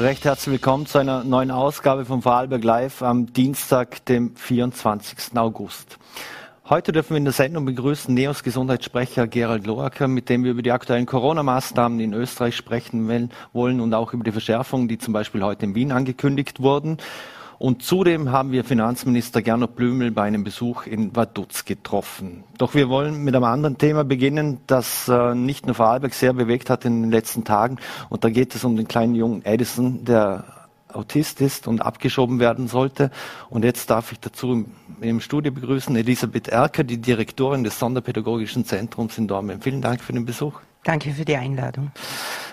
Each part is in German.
Recht herzlich willkommen zu einer neuen Ausgabe von Vorarlberg Live am Dienstag, dem 24. August. Heute dürfen wir in der Sendung begrüßen Neos Gesundheitssprecher Gerald Loacker, mit dem wir über die aktuellen Corona-Maßnahmen in Österreich sprechen wollen und auch über die Verschärfungen, die zum Beispiel heute in Wien angekündigt wurden. Und zudem haben wir Finanzminister Gernot Blümel bei einem Besuch in Vaduz getroffen. Doch wir wollen mit einem anderen Thema beginnen, das äh, nicht nur Vorarlberg sehr bewegt hat in den letzten Tagen. Und da geht es um den kleinen jungen Edison, der Autist ist und abgeschoben werden sollte. Und jetzt darf ich dazu im, im Studio begrüßen Elisabeth Erker, die Direktorin des Sonderpädagogischen Zentrums in Dortmund. Vielen Dank für den Besuch. Danke für die Einladung.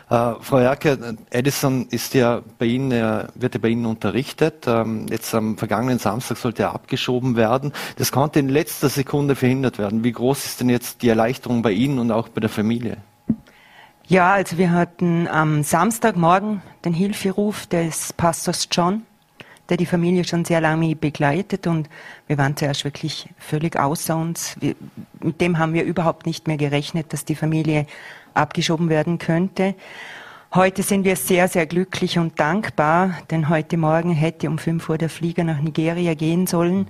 Äh, Frau Erke, Edison ist ja bei Ihnen, er wird ja bei Ihnen unterrichtet. Ähm, jetzt am vergangenen Samstag sollte er abgeschoben werden. Das konnte in letzter Sekunde verhindert werden. Wie groß ist denn jetzt die Erleichterung bei Ihnen und auch bei der Familie? Ja, also wir hatten am Samstagmorgen den Hilferuf des Pastors John, der die Familie schon sehr lange begleitet und wir waren zuerst wirklich völlig außer uns. Wir, mit dem haben wir überhaupt nicht mehr gerechnet, dass die Familie abgeschoben werden könnte. Heute sind wir sehr, sehr glücklich und dankbar, denn heute Morgen hätte um 5 Uhr der Flieger nach Nigeria gehen sollen.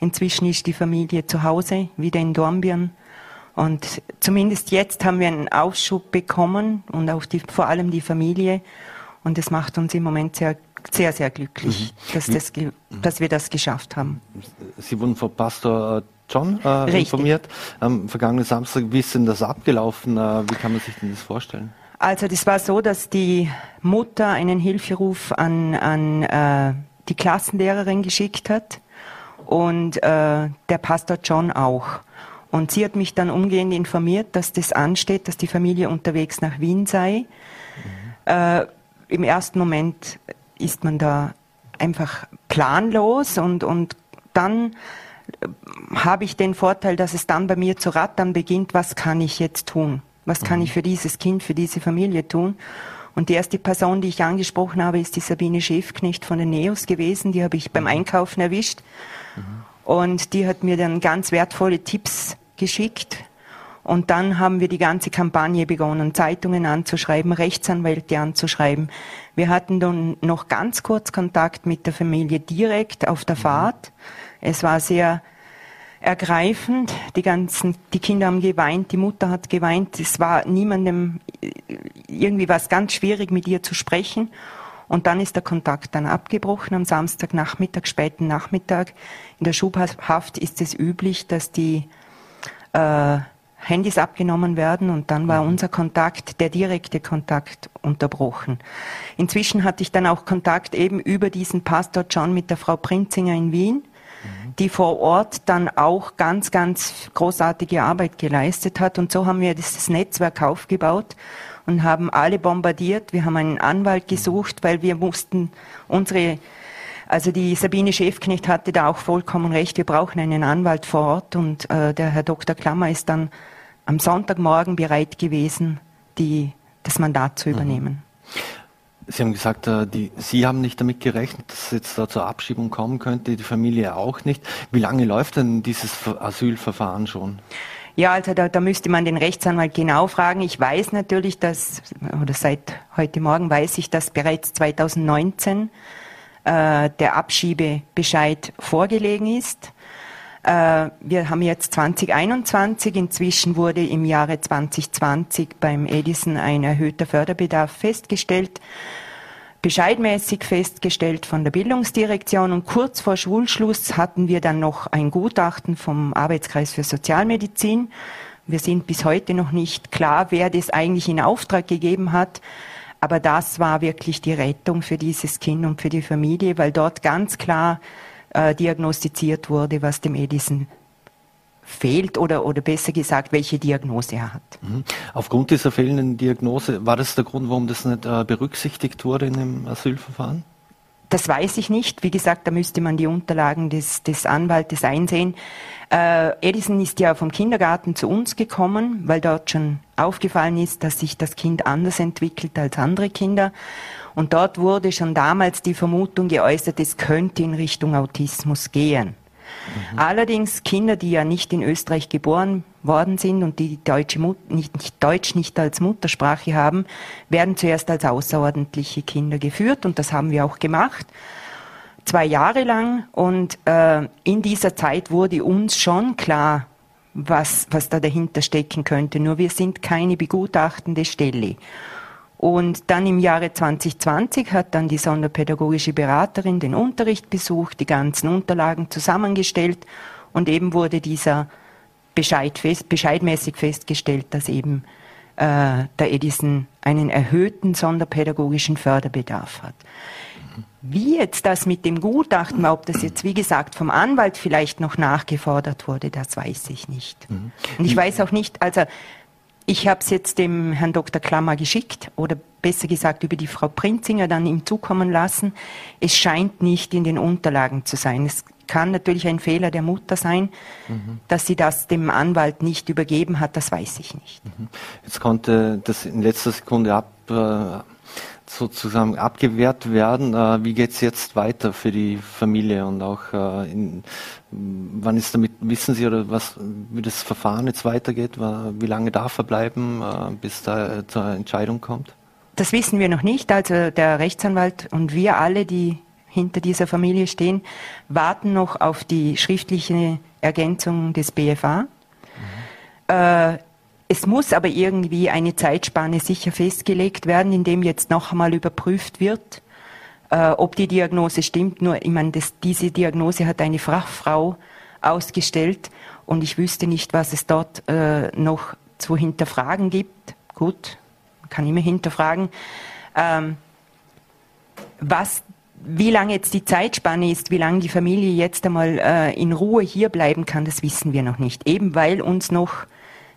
Inzwischen ist die Familie zu Hause, wieder in Dornbirn. Und zumindest jetzt haben wir einen Aufschub bekommen und auch die, vor allem die Familie. Und es macht uns im Moment sehr, sehr, sehr glücklich, mhm. dass, das, dass wir das geschafft haben. Sie wurden von Pastor John äh, informiert. Am vergangenen Samstag, wie ist denn das abgelaufen? Äh, wie kann man sich denn das vorstellen? Also das war so, dass die Mutter einen Hilferuf an, an äh, die Klassenlehrerin geschickt hat und äh, der Pastor John auch. Und sie hat mich dann umgehend informiert, dass das ansteht, dass die Familie unterwegs nach Wien sei. Mhm. Äh, Im ersten Moment ist man da einfach planlos und, und dann habe ich den Vorteil, dass es dann bei mir zu rattern beginnt, was kann ich jetzt tun? Was kann mhm. ich für dieses Kind, für diese Familie tun? Und die erste Person, die ich angesprochen habe, ist die Sabine Schäfknecht von den Neos gewesen. Die habe ich beim mhm. Einkaufen erwischt. Mhm. Und die hat mir dann ganz wertvolle Tipps geschickt. Und dann haben wir die ganze Kampagne begonnen, Zeitungen anzuschreiben, Rechtsanwälte anzuschreiben. Wir hatten dann noch ganz kurz Kontakt mit der Familie direkt auf der Fahrt. Es war sehr ergreifend. Die ganzen, die Kinder haben geweint, die Mutter hat geweint. Es war niemandem irgendwie was ganz schwierig, mit ihr zu sprechen. Und dann ist der Kontakt dann abgebrochen am Samstagnachmittag, späten Nachmittag. In der Schubhaft ist es üblich, dass die äh, Handys abgenommen werden und dann war mhm. unser Kontakt, der direkte Kontakt unterbrochen. Inzwischen hatte ich dann auch Kontakt eben über diesen Pastor John mit der Frau Prinzinger in Wien die vor Ort dann auch ganz, ganz großartige Arbeit geleistet hat. Und so haben wir dieses Netzwerk aufgebaut und haben alle bombardiert. Wir haben einen Anwalt gesucht, weil wir mussten unsere also die Sabine Schäfknecht hatte da auch vollkommen recht. Wir brauchen einen Anwalt vor Ort und äh, der Herr Dr. Klammer ist dann am Sonntagmorgen bereit gewesen, die, das Mandat zu mhm. Sie haben gesagt, äh, die, Sie haben nicht damit gerechnet, dass es jetzt da zur Abschiebung kommen könnte, die Familie auch nicht. Wie lange läuft denn dieses Asylverfahren schon? Ja, also da, da müsste man den Rechtsanwalt genau fragen. Ich weiß natürlich, dass, oder seit heute Morgen weiß ich, dass bereits 2019 äh, der Abschiebebescheid vorgelegen ist. Äh, wir haben jetzt 2021. Inzwischen wurde im Jahre 2020 beim Edison ein erhöhter Förderbedarf festgestellt bescheidmäßig festgestellt von der Bildungsdirektion und kurz vor Schulschluss hatten wir dann noch ein Gutachten vom Arbeitskreis für Sozialmedizin. Wir sind bis heute noch nicht klar, wer das eigentlich in Auftrag gegeben hat. Aber das war wirklich die Rettung für dieses Kind und für die Familie, weil dort ganz klar äh, diagnostiziert wurde, was dem Edison fehlt oder, oder besser gesagt, welche Diagnose er hat. Mhm. Aufgrund dieser fehlenden Diagnose, war das der Grund, warum das nicht äh, berücksichtigt wurde in dem Asylverfahren? Das weiß ich nicht. Wie gesagt, da müsste man die Unterlagen des, des Anwaltes einsehen. Äh, Edison ist ja vom Kindergarten zu uns gekommen, weil dort schon aufgefallen ist, dass sich das Kind anders entwickelt als andere Kinder. Und dort wurde schon damals die Vermutung geäußert, es könnte in Richtung Autismus gehen. Mhm. Allerdings Kinder, die ja nicht in Österreich geboren worden sind und die deutsche Mut nicht, nicht, Deutsch nicht als Muttersprache haben, werden zuerst als außerordentliche Kinder geführt und das haben wir auch gemacht zwei Jahre lang und äh, in dieser Zeit wurde uns schon klar, was, was da dahinter stecken könnte. Nur wir sind keine begutachtende Stelle. Und dann im Jahre 2020 hat dann die sonderpädagogische Beraterin den Unterricht besucht, die ganzen Unterlagen zusammengestellt und eben wurde dieser Bescheid fest, bescheidmäßig festgestellt, dass eben äh, der Edison einen erhöhten sonderpädagogischen Förderbedarf hat. Wie jetzt das mit dem Gutachten, ob das jetzt, wie gesagt, vom Anwalt vielleicht noch nachgefordert wurde, das weiß ich nicht. Mhm. Und ich weiß auch nicht, also ich habe es jetzt dem Herrn Dr. Klammer geschickt oder besser gesagt über die Frau Prinzinger dann ihm zukommen lassen. Es scheint nicht in den Unterlagen zu sein. Es kann natürlich ein Fehler der Mutter sein, mhm. dass sie das dem Anwalt nicht übergeben hat, das weiß ich nicht. Mhm. Jetzt konnte das in letzter Sekunde ab, äh, sozusagen abgewehrt werden. Äh, wie geht es jetzt weiter für die Familie und auch äh, in, wann ist damit, wissen Sie oder was, wie das Verfahren jetzt weitergeht? Wie lange darf er bleiben, bis da zur Entscheidung kommt? Das wissen wir noch nicht. Also der Rechtsanwalt und wir alle, die hinter dieser Familie stehen, warten noch auf die schriftliche Ergänzung des BFA. Mhm. Äh, es muss aber irgendwie eine Zeitspanne sicher festgelegt werden, indem jetzt noch einmal überprüft wird, äh, ob die Diagnose stimmt. Nur, ich meine, das, diese Diagnose hat eine Fachfrau ausgestellt und ich wüsste nicht, was es dort äh, noch zu hinterfragen gibt. Gut, man kann immer hinterfragen. Ähm, was wie lange jetzt die Zeitspanne ist, wie lange die Familie jetzt einmal äh, in Ruhe hier bleiben kann, das wissen wir noch nicht. Eben weil uns noch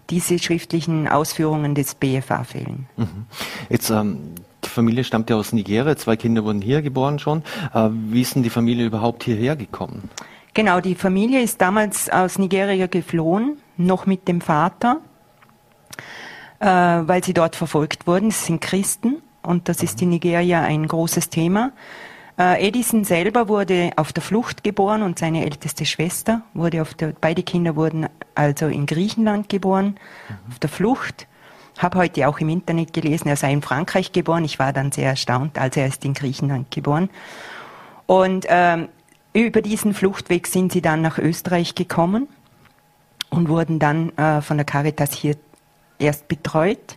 diese schriftlichen Ausführungen des BFA fehlen. Mhm. Jetzt, ähm, die Familie stammt ja aus Nigeria, zwei Kinder wurden hier geboren schon. Äh, wie ist denn die Familie überhaupt hierher gekommen? Genau, die Familie ist damals aus Nigeria geflohen, noch mit dem Vater, äh, weil sie dort verfolgt wurden. Es sind Christen und das ist in Nigeria ein großes Thema. Äh, Edison selber wurde auf der Flucht geboren und seine älteste Schwester wurde auf der, beide Kinder wurden also in Griechenland geboren, mhm. auf der Flucht. Habe heute auch im Internet gelesen, er sei in Frankreich geboren. Ich war dann sehr erstaunt, als er ist in Griechenland geboren. Und ähm, über diesen Fluchtweg sind sie dann nach Österreich gekommen und wurden dann äh, von der Caritas hier erst betreut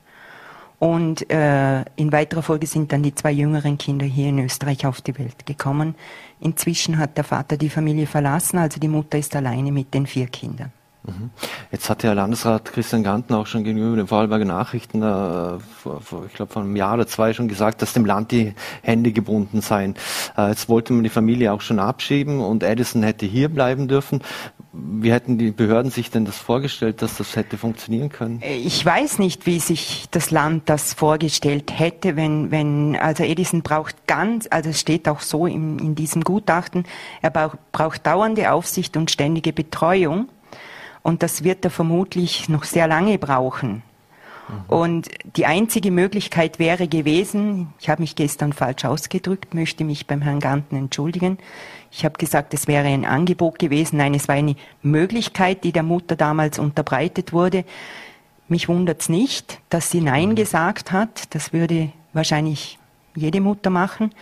und äh, in weiterer Folge sind dann die zwei jüngeren Kinder hier in Österreich auf die Welt gekommen. Inzwischen hat der Vater die Familie verlassen, also die Mutter ist alleine mit den vier Kindern. Mhm. Jetzt hat der Landesrat Christian Ganten auch schon gegenüber den Vorarlberger Nachrichten äh, vor, vor, ich glaube vor einem Jahr oder zwei schon gesagt, dass dem Land die Hände gebunden seien. Äh, jetzt wollte man die Familie auch schon abschieben und Edison hätte hier bleiben dürfen. Wie hätten die Behörden sich denn das vorgestellt, dass das hätte funktionieren können? Ich weiß nicht, wie sich das Land das vorgestellt hätte, wenn, wenn, also Edison braucht ganz, also es steht auch so in, in diesem Gutachten, er braucht, braucht dauernde Aufsicht und ständige Betreuung. Und das wird er vermutlich noch sehr lange brauchen. Mhm. Und die einzige Möglichkeit wäre gewesen, ich habe mich gestern falsch ausgedrückt, möchte mich beim Herrn Ganten entschuldigen. Ich habe gesagt, es wäre ein Angebot gewesen. Nein, es war eine Möglichkeit, die der Mutter damals unterbreitet wurde. Mich wundert es nicht, dass sie Nein mhm. gesagt hat. Das würde wahrscheinlich jede Mutter machen.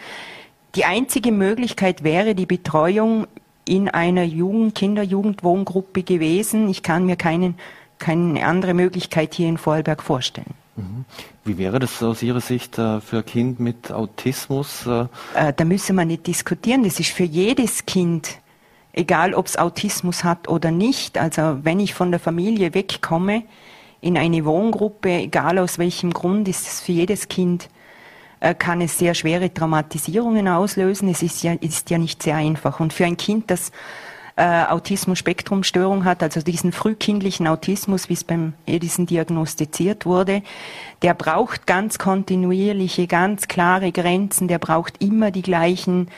Die einzige Möglichkeit wäre die Betreuung in einer Jugend, Kinder-Jugendwohngruppe gewesen. Ich kann mir keinen, keine andere Möglichkeit hier in Vorarlberg vorstellen. Mhm. Wie wäre das aus Ihrer Sicht äh, für ein Kind mit Autismus? Äh? Äh, da müssen wir nicht diskutieren. Das ist für jedes Kind, egal ob es Autismus hat oder nicht. Also wenn ich von der Familie wegkomme in eine Wohngruppe, egal aus welchem Grund, ist es für jedes Kind kann es sehr schwere Traumatisierungen auslösen. Es ist ja, ist ja nicht sehr einfach. Und für ein Kind, das äh, Autismus-Spektrum-Störung hat, also diesen frühkindlichen Autismus, wie es beim Edison diagnostiziert wurde, der braucht ganz kontinuierliche, ganz klare Grenzen, der braucht immer die gleichen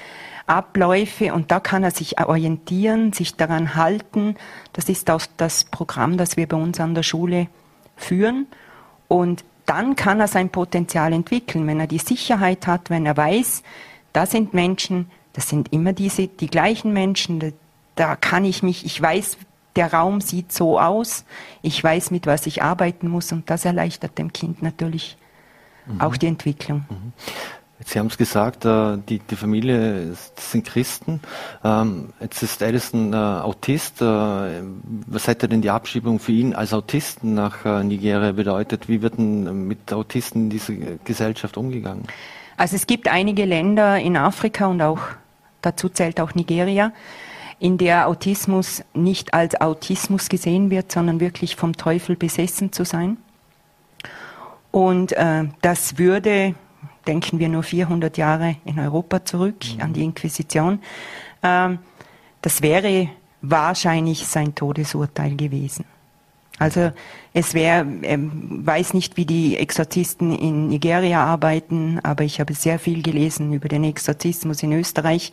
Abläufe und da kann er sich orientieren, sich daran halten. Das ist auch das Programm, das wir bei uns an der Schule führen. Und dann kann er sein Potenzial entwickeln, wenn er die Sicherheit hat, wenn er weiß, da sind Menschen, das sind immer diese, die gleichen Menschen, da kann ich mich, ich weiß, der Raum sieht so aus, ich weiß, mit was ich arbeiten muss und das erleichtert dem Kind natürlich mhm. auch die Entwicklung. Mhm. Sie haben es gesagt, äh, die, die Familie sind Christen. Ähm, jetzt ist Edison äh, Autist. Äh, was hätte denn die Abschiebung für ihn als Autisten nach Nigeria bedeutet? Wie wird denn mit Autisten in dieser Gesellschaft umgegangen? Also es gibt einige Länder in Afrika und auch dazu zählt auch Nigeria, in der Autismus nicht als Autismus gesehen wird, sondern wirklich vom Teufel besessen zu sein. Und äh, das würde denken wir nur 400 Jahre in Europa zurück mhm. an die Inquisition. Ähm, das wäre wahrscheinlich sein Todesurteil gewesen. Also es wäre, ähm, weiß nicht, wie die Exorzisten in Nigeria arbeiten, aber ich habe sehr viel gelesen über den Exorzismus in Österreich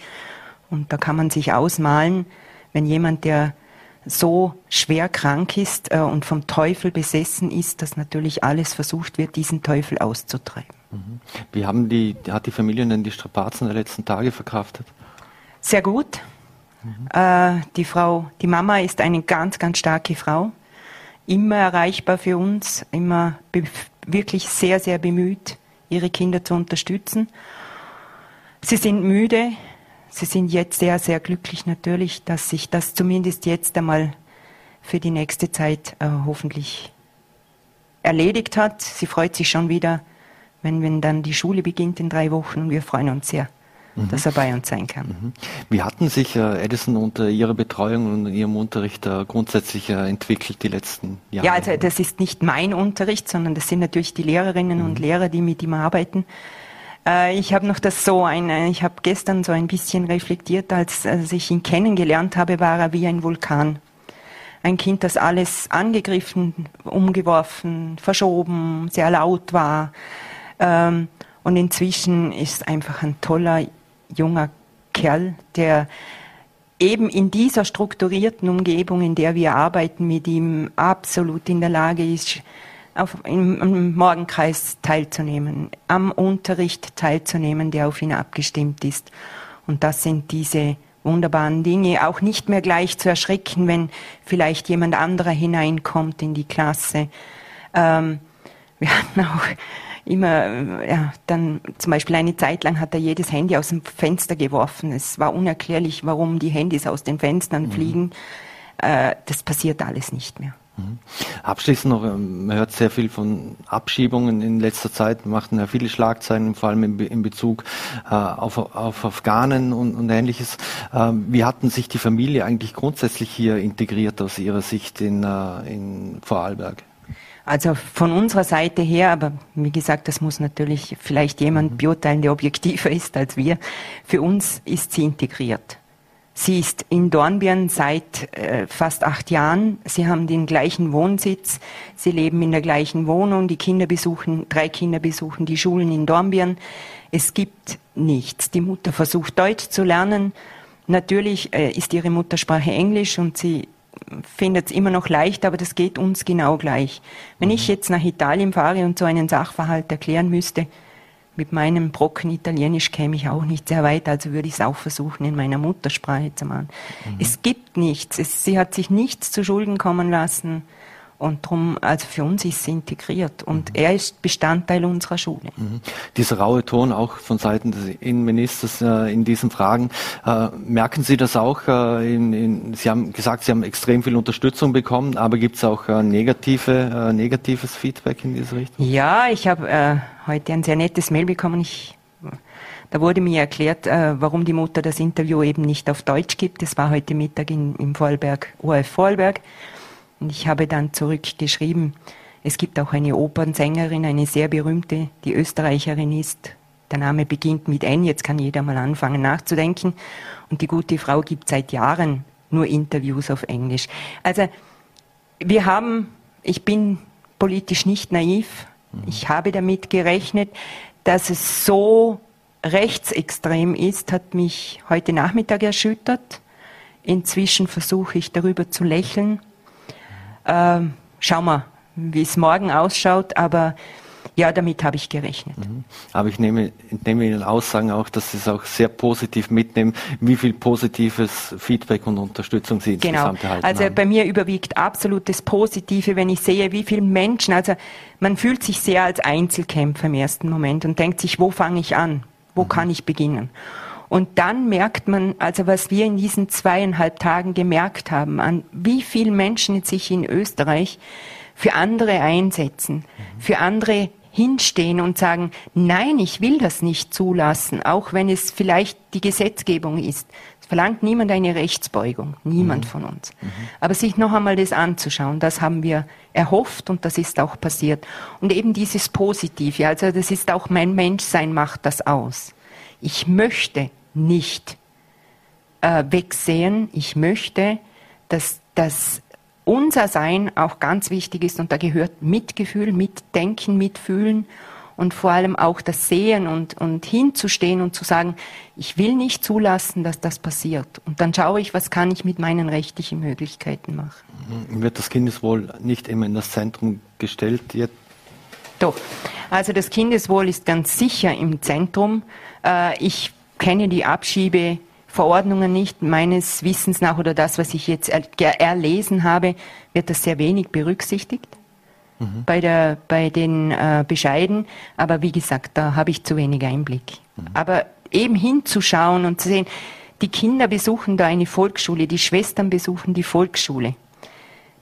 und da kann man sich ausmalen, wenn jemand, der so schwer krank ist äh, und vom Teufel besessen ist, dass natürlich alles versucht wird, diesen Teufel auszutreiben. Mhm. Wie haben die, hat die Familie denn die Strapazen der letzten Tage verkraftet? Sehr gut. Mhm. Äh, die Frau, die Mama ist eine ganz, ganz starke Frau. Immer erreichbar für uns, immer wirklich sehr, sehr bemüht, ihre Kinder zu unterstützen. Sie sind müde. Sie sind jetzt sehr, sehr glücklich natürlich, dass sich das zumindest jetzt einmal für die nächste Zeit äh, hoffentlich erledigt hat. Sie freut sich schon wieder wenn, wenn dann die Schule beginnt in drei Wochen. Und wir freuen uns sehr, mhm. dass er bei uns sein kann. Mhm. Wie hatten sich äh, Edison unter Ihrer Betreuung und Ihrem Unterricht äh, grundsätzlich äh, entwickelt die letzten Jahre? Ja, also das ist nicht mein Unterricht, sondern das sind natürlich die Lehrerinnen mhm. und Lehrer, die mit ihm arbeiten. Ich habe noch das so ein, ich habe gestern so ein bisschen reflektiert, als, als ich ihn kennengelernt habe, war er wie ein Vulkan. Ein Kind, das alles angegriffen, umgeworfen, verschoben, sehr laut war, ähm, und inzwischen ist einfach ein toller junger Kerl, der eben in dieser strukturierten Umgebung, in der wir arbeiten, mit ihm absolut in der Lage ist, auf, im, im Morgenkreis teilzunehmen, am Unterricht teilzunehmen, der auf ihn abgestimmt ist. Und das sind diese wunderbaren Dinge, auch nicht mehr gleich zu erschrecken, wenn vielleicht jemand anderer hineinkommt in die Klasse. Ähm, wir hatten auch immer, ja, dann zum Beispiel eine Zeit lang hat er jedes Handy aus dem Fenster geworfen. Es war unerklärlich, warum die Handys aus den Fenstern mhm. fliegen. Äh, das passiert alles nicht mehr. Mhm. Abschließend noch, ähm, man hört sehr viel von Abschiebungen in letzter Zeit, machten ja viele Schlagzeilen, vor allem in, in Bezug äh, auf, auf Afghanen und, und ähnliches. Ähm, wie hatten sich die Familie eigentlich grundsätzlich hier integriert aus Ihrer Sicht in, äh, in Vorarlberg? Also von unserer Seite her, aber wie gesagt, das muss natürlich vielleicht jemand mhm. beurteilen, der objektiver ist als wir. Für uns ist sie integriert. Sie ist in Dornbirn seit äh, fast acht Jahren. Sie haben den gleichen Wohnsitz. Sie leben in der gleichen Wohnung. Die Kinder besuchen, drei Kinder besuchen die Schulen in Dornbirn. Es gibt nichts. Die Mutter versucht Deutsch zu lernen. Natürlich äh, ist ihre Muttersprache Englisch und sie findet es immer noch leicht, aber das geht uns genau gleich. Wenn mhm. ich jetzt nach Italien fahre und so einen Sachverhalt erklären müsste, mit meinem Brocken Italienisch käme ich auch nicht sehr weit, also würde ich es auch versuchen, in meiner Muttersprache zu machen. Mhm. Es gibt nichts. Es, sie hat sich nichts zu Schulden kommen lassen. Und darum, also für uns ist sie integriert und mhm. er ist Bestandteil unserer Schule. Mhm. Dieser raue Ton auch von Seiten des Innenministers äh, in diesen Fragen, äh, merken Sie das auch? Äh, in, in, Sie haben gesagt, Sie haben extrem viel Unterstützung bekommen, aber gibt es auch äh, negative, äh, negatives Feedback in diese Richtung? Ja, ich habe äh, heute ein sehr nettes Mail bekommen. Ich, da wurde mir erklärt, warum die Mutter das Interview eben nicht auf Deutsch gibt. Das war heute Mittag in, im Vorarlberg, ORF Vorarlberg. Und ich habe dann zurückgeschrieben, es gibt auch eine Opernsängerin, eine sehr berühmte, die Österreicherin ist. Der Name beginnt mit N, jetzt kann jeder mal anfangen nachzudenken. Und die gute Frau gibt seit Jahren nur Interviews auf Englisch. Also wir haben, ich bin politisch nicht naiv, mhm. ich habe damit gerechnet, dass es so rechtsextrem ist, hat mich heute Nachmittag erschüttert. Inzwischen versuche ich darüber zu lächeln. Ähm, schauen wir, wie es morgen ausschaut, aber ja, damit habe ich gerechnet. Mhm. Aber ich nehme, nehme Ihnen Aussagen auch, dass Sie es auch sehr positiv mitnehmen, wie viel positives Feedback und Unterstützung Sie genau. insgesamt erhalten Also haben. bei mir überwiegt absolutes Positive, wenn ich sehe, wie viele Menschen, also man fühlt sich sehr als Einzelkämpfer im ersten Moment und denkt sich, wo fange ich an? Wo mhm. kann ich beginnen? Und dann merkt man, also was wir in diesen zweieinhalb Tagen gemerkt haben, an wie viele Menschen sich in Österreich für andere einsetzen, mhm. für andere hinstehen und sagen, nein, ich will das nicht zulassen, auch wenn es vielleicht die Gesetzgebung ist. Es verlangt niemand eine Rechtsbeugung, niemand mhm. von uns. Mhm. Aber sich noch einmal das anzuschauen, das haben wir erhofft und das ist auch passiert. Und eben dieses Positive, also das ist auch mein Menschsein macht das aus. Ich möchte nicht äh, wegsehen, ich möchte, dass das unser Sein auch ganz wichtig ist und da gehört Mitgefühl, Mitdenken, Mitfühlen und vor allem auch das Sehen und, und hinzustehen und zu sagen, ich will nicht zulassen, dass das passiert. Und dann schaue ich, was kann ich mit meinen rechtlichen Möglichkeiten machen. Mhm. Wird das Kindeswohl nicht immer in das Zentrum gestellt? Jetzt? Doch. Also das Kindeswohl ist ganz sicher im Zentrum. Äh, ich kenne die Abschiebe Verordnungen nicht. Meines Wissens nach oder das, was ich jetzt erlesen habe, wird das sehr wenig berücksichtigt mhm. bei, der, bei den äh, Bescheiden. Aber wie gesagt, da habe ich zu wenig Einblick. Mhm. Aber eben hinzuschauen und zu sehen, die Kinder besuchen da eine Volksschule, die Schwestern besuchen die Volksschule.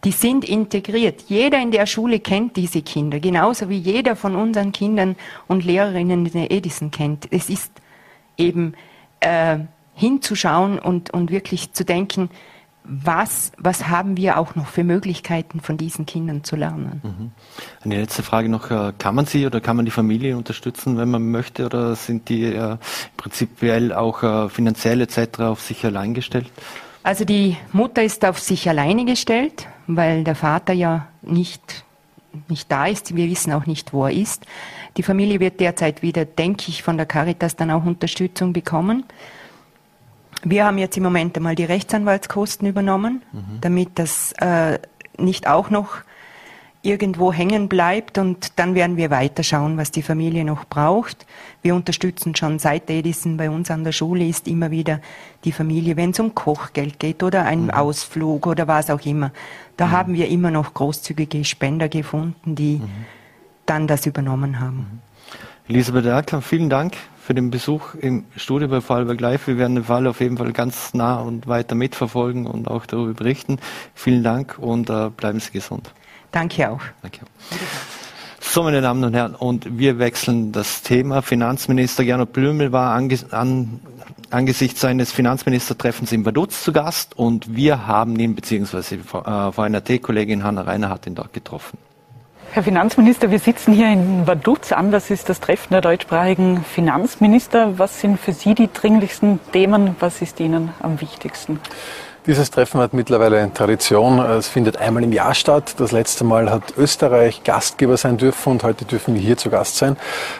Die sind integriert. Jeder in der Schule kennt diese Kinder, genauso wie jeder von unseren Kindern und Lehrerinnen den Edison kennt. Es ist eben äh, hinzuschauen und, und wirklich zu denken, was, was haben wir auch noch für Möglichkeiten von diesen Kindern zu lernen. Mhm. Eine letzte Frage noch, äh, kann man sie oder kann man die Familie unterstützen, wenn man möchte, oder sind die äh, prinzipiell auch äh, finanziell etc. auf sich allein gestellt? Also die Mutter ist auf sich alleine gestellt, weil der Vater ja nicht, nicht da ist. Wir wissen auch nicht, wo er ist. Die Familie wird derzeit wieder, denke ich, von der Caritas dann auch Unterstützung bekommen. Wir haben jetzt im Moment einmal die Rechtsanwaltskosten übernommen, mhm. damit das äh, nicht auch noch irgendwo hängen bleibt und dann werden wir weiterschauen, was die Familie noch braucht. Wir unterstützen schon seit Edison bei uns an der Schule ist immer wieder die Familie, wenn es um Kochgeld geht oder einen mhm. Ausflug oder was auch immer. Da mhm. haben wir immer noch großzügige Spender gefunden, die mhm. Dann das übernommen haben. Elisabeth Erker, vielen Dank für den Besuch im Studio bei Vorarlberg Live. Wir werden den Fall auf jeden Fall ganz nah und weiter mitverfolgen und auch darüber berichten. Vielen Dank und äh, bleiben Sie gesund. Danke auch. Danke. So, meine Damen und Herren, und wir wechseln das Thema. Finanzminister Gernot Blümel war ange an, angesichts seines Finanzministertreffens in Vaduz zu Gast und wir haben ihn, beziehungsweise äh, VNRT-Kollegin Hanna Reiner hat ihn dort getroffen. Herr Finanzminister, wir sitzen hier in Vaduz an. Das ist das Treffen der deutschsprachigen Finanzminister. Was sind für Sie die dringlichsten Themen? Was ist Ihnen am wichtigsten? Dieses Treffen hat mittlerweile Tradition. Es findet einmal im Jahr statt. Das letzte Mal hat Österreich Gastgeber sein dürfen und heute dürfen wir hier zu Gast sein.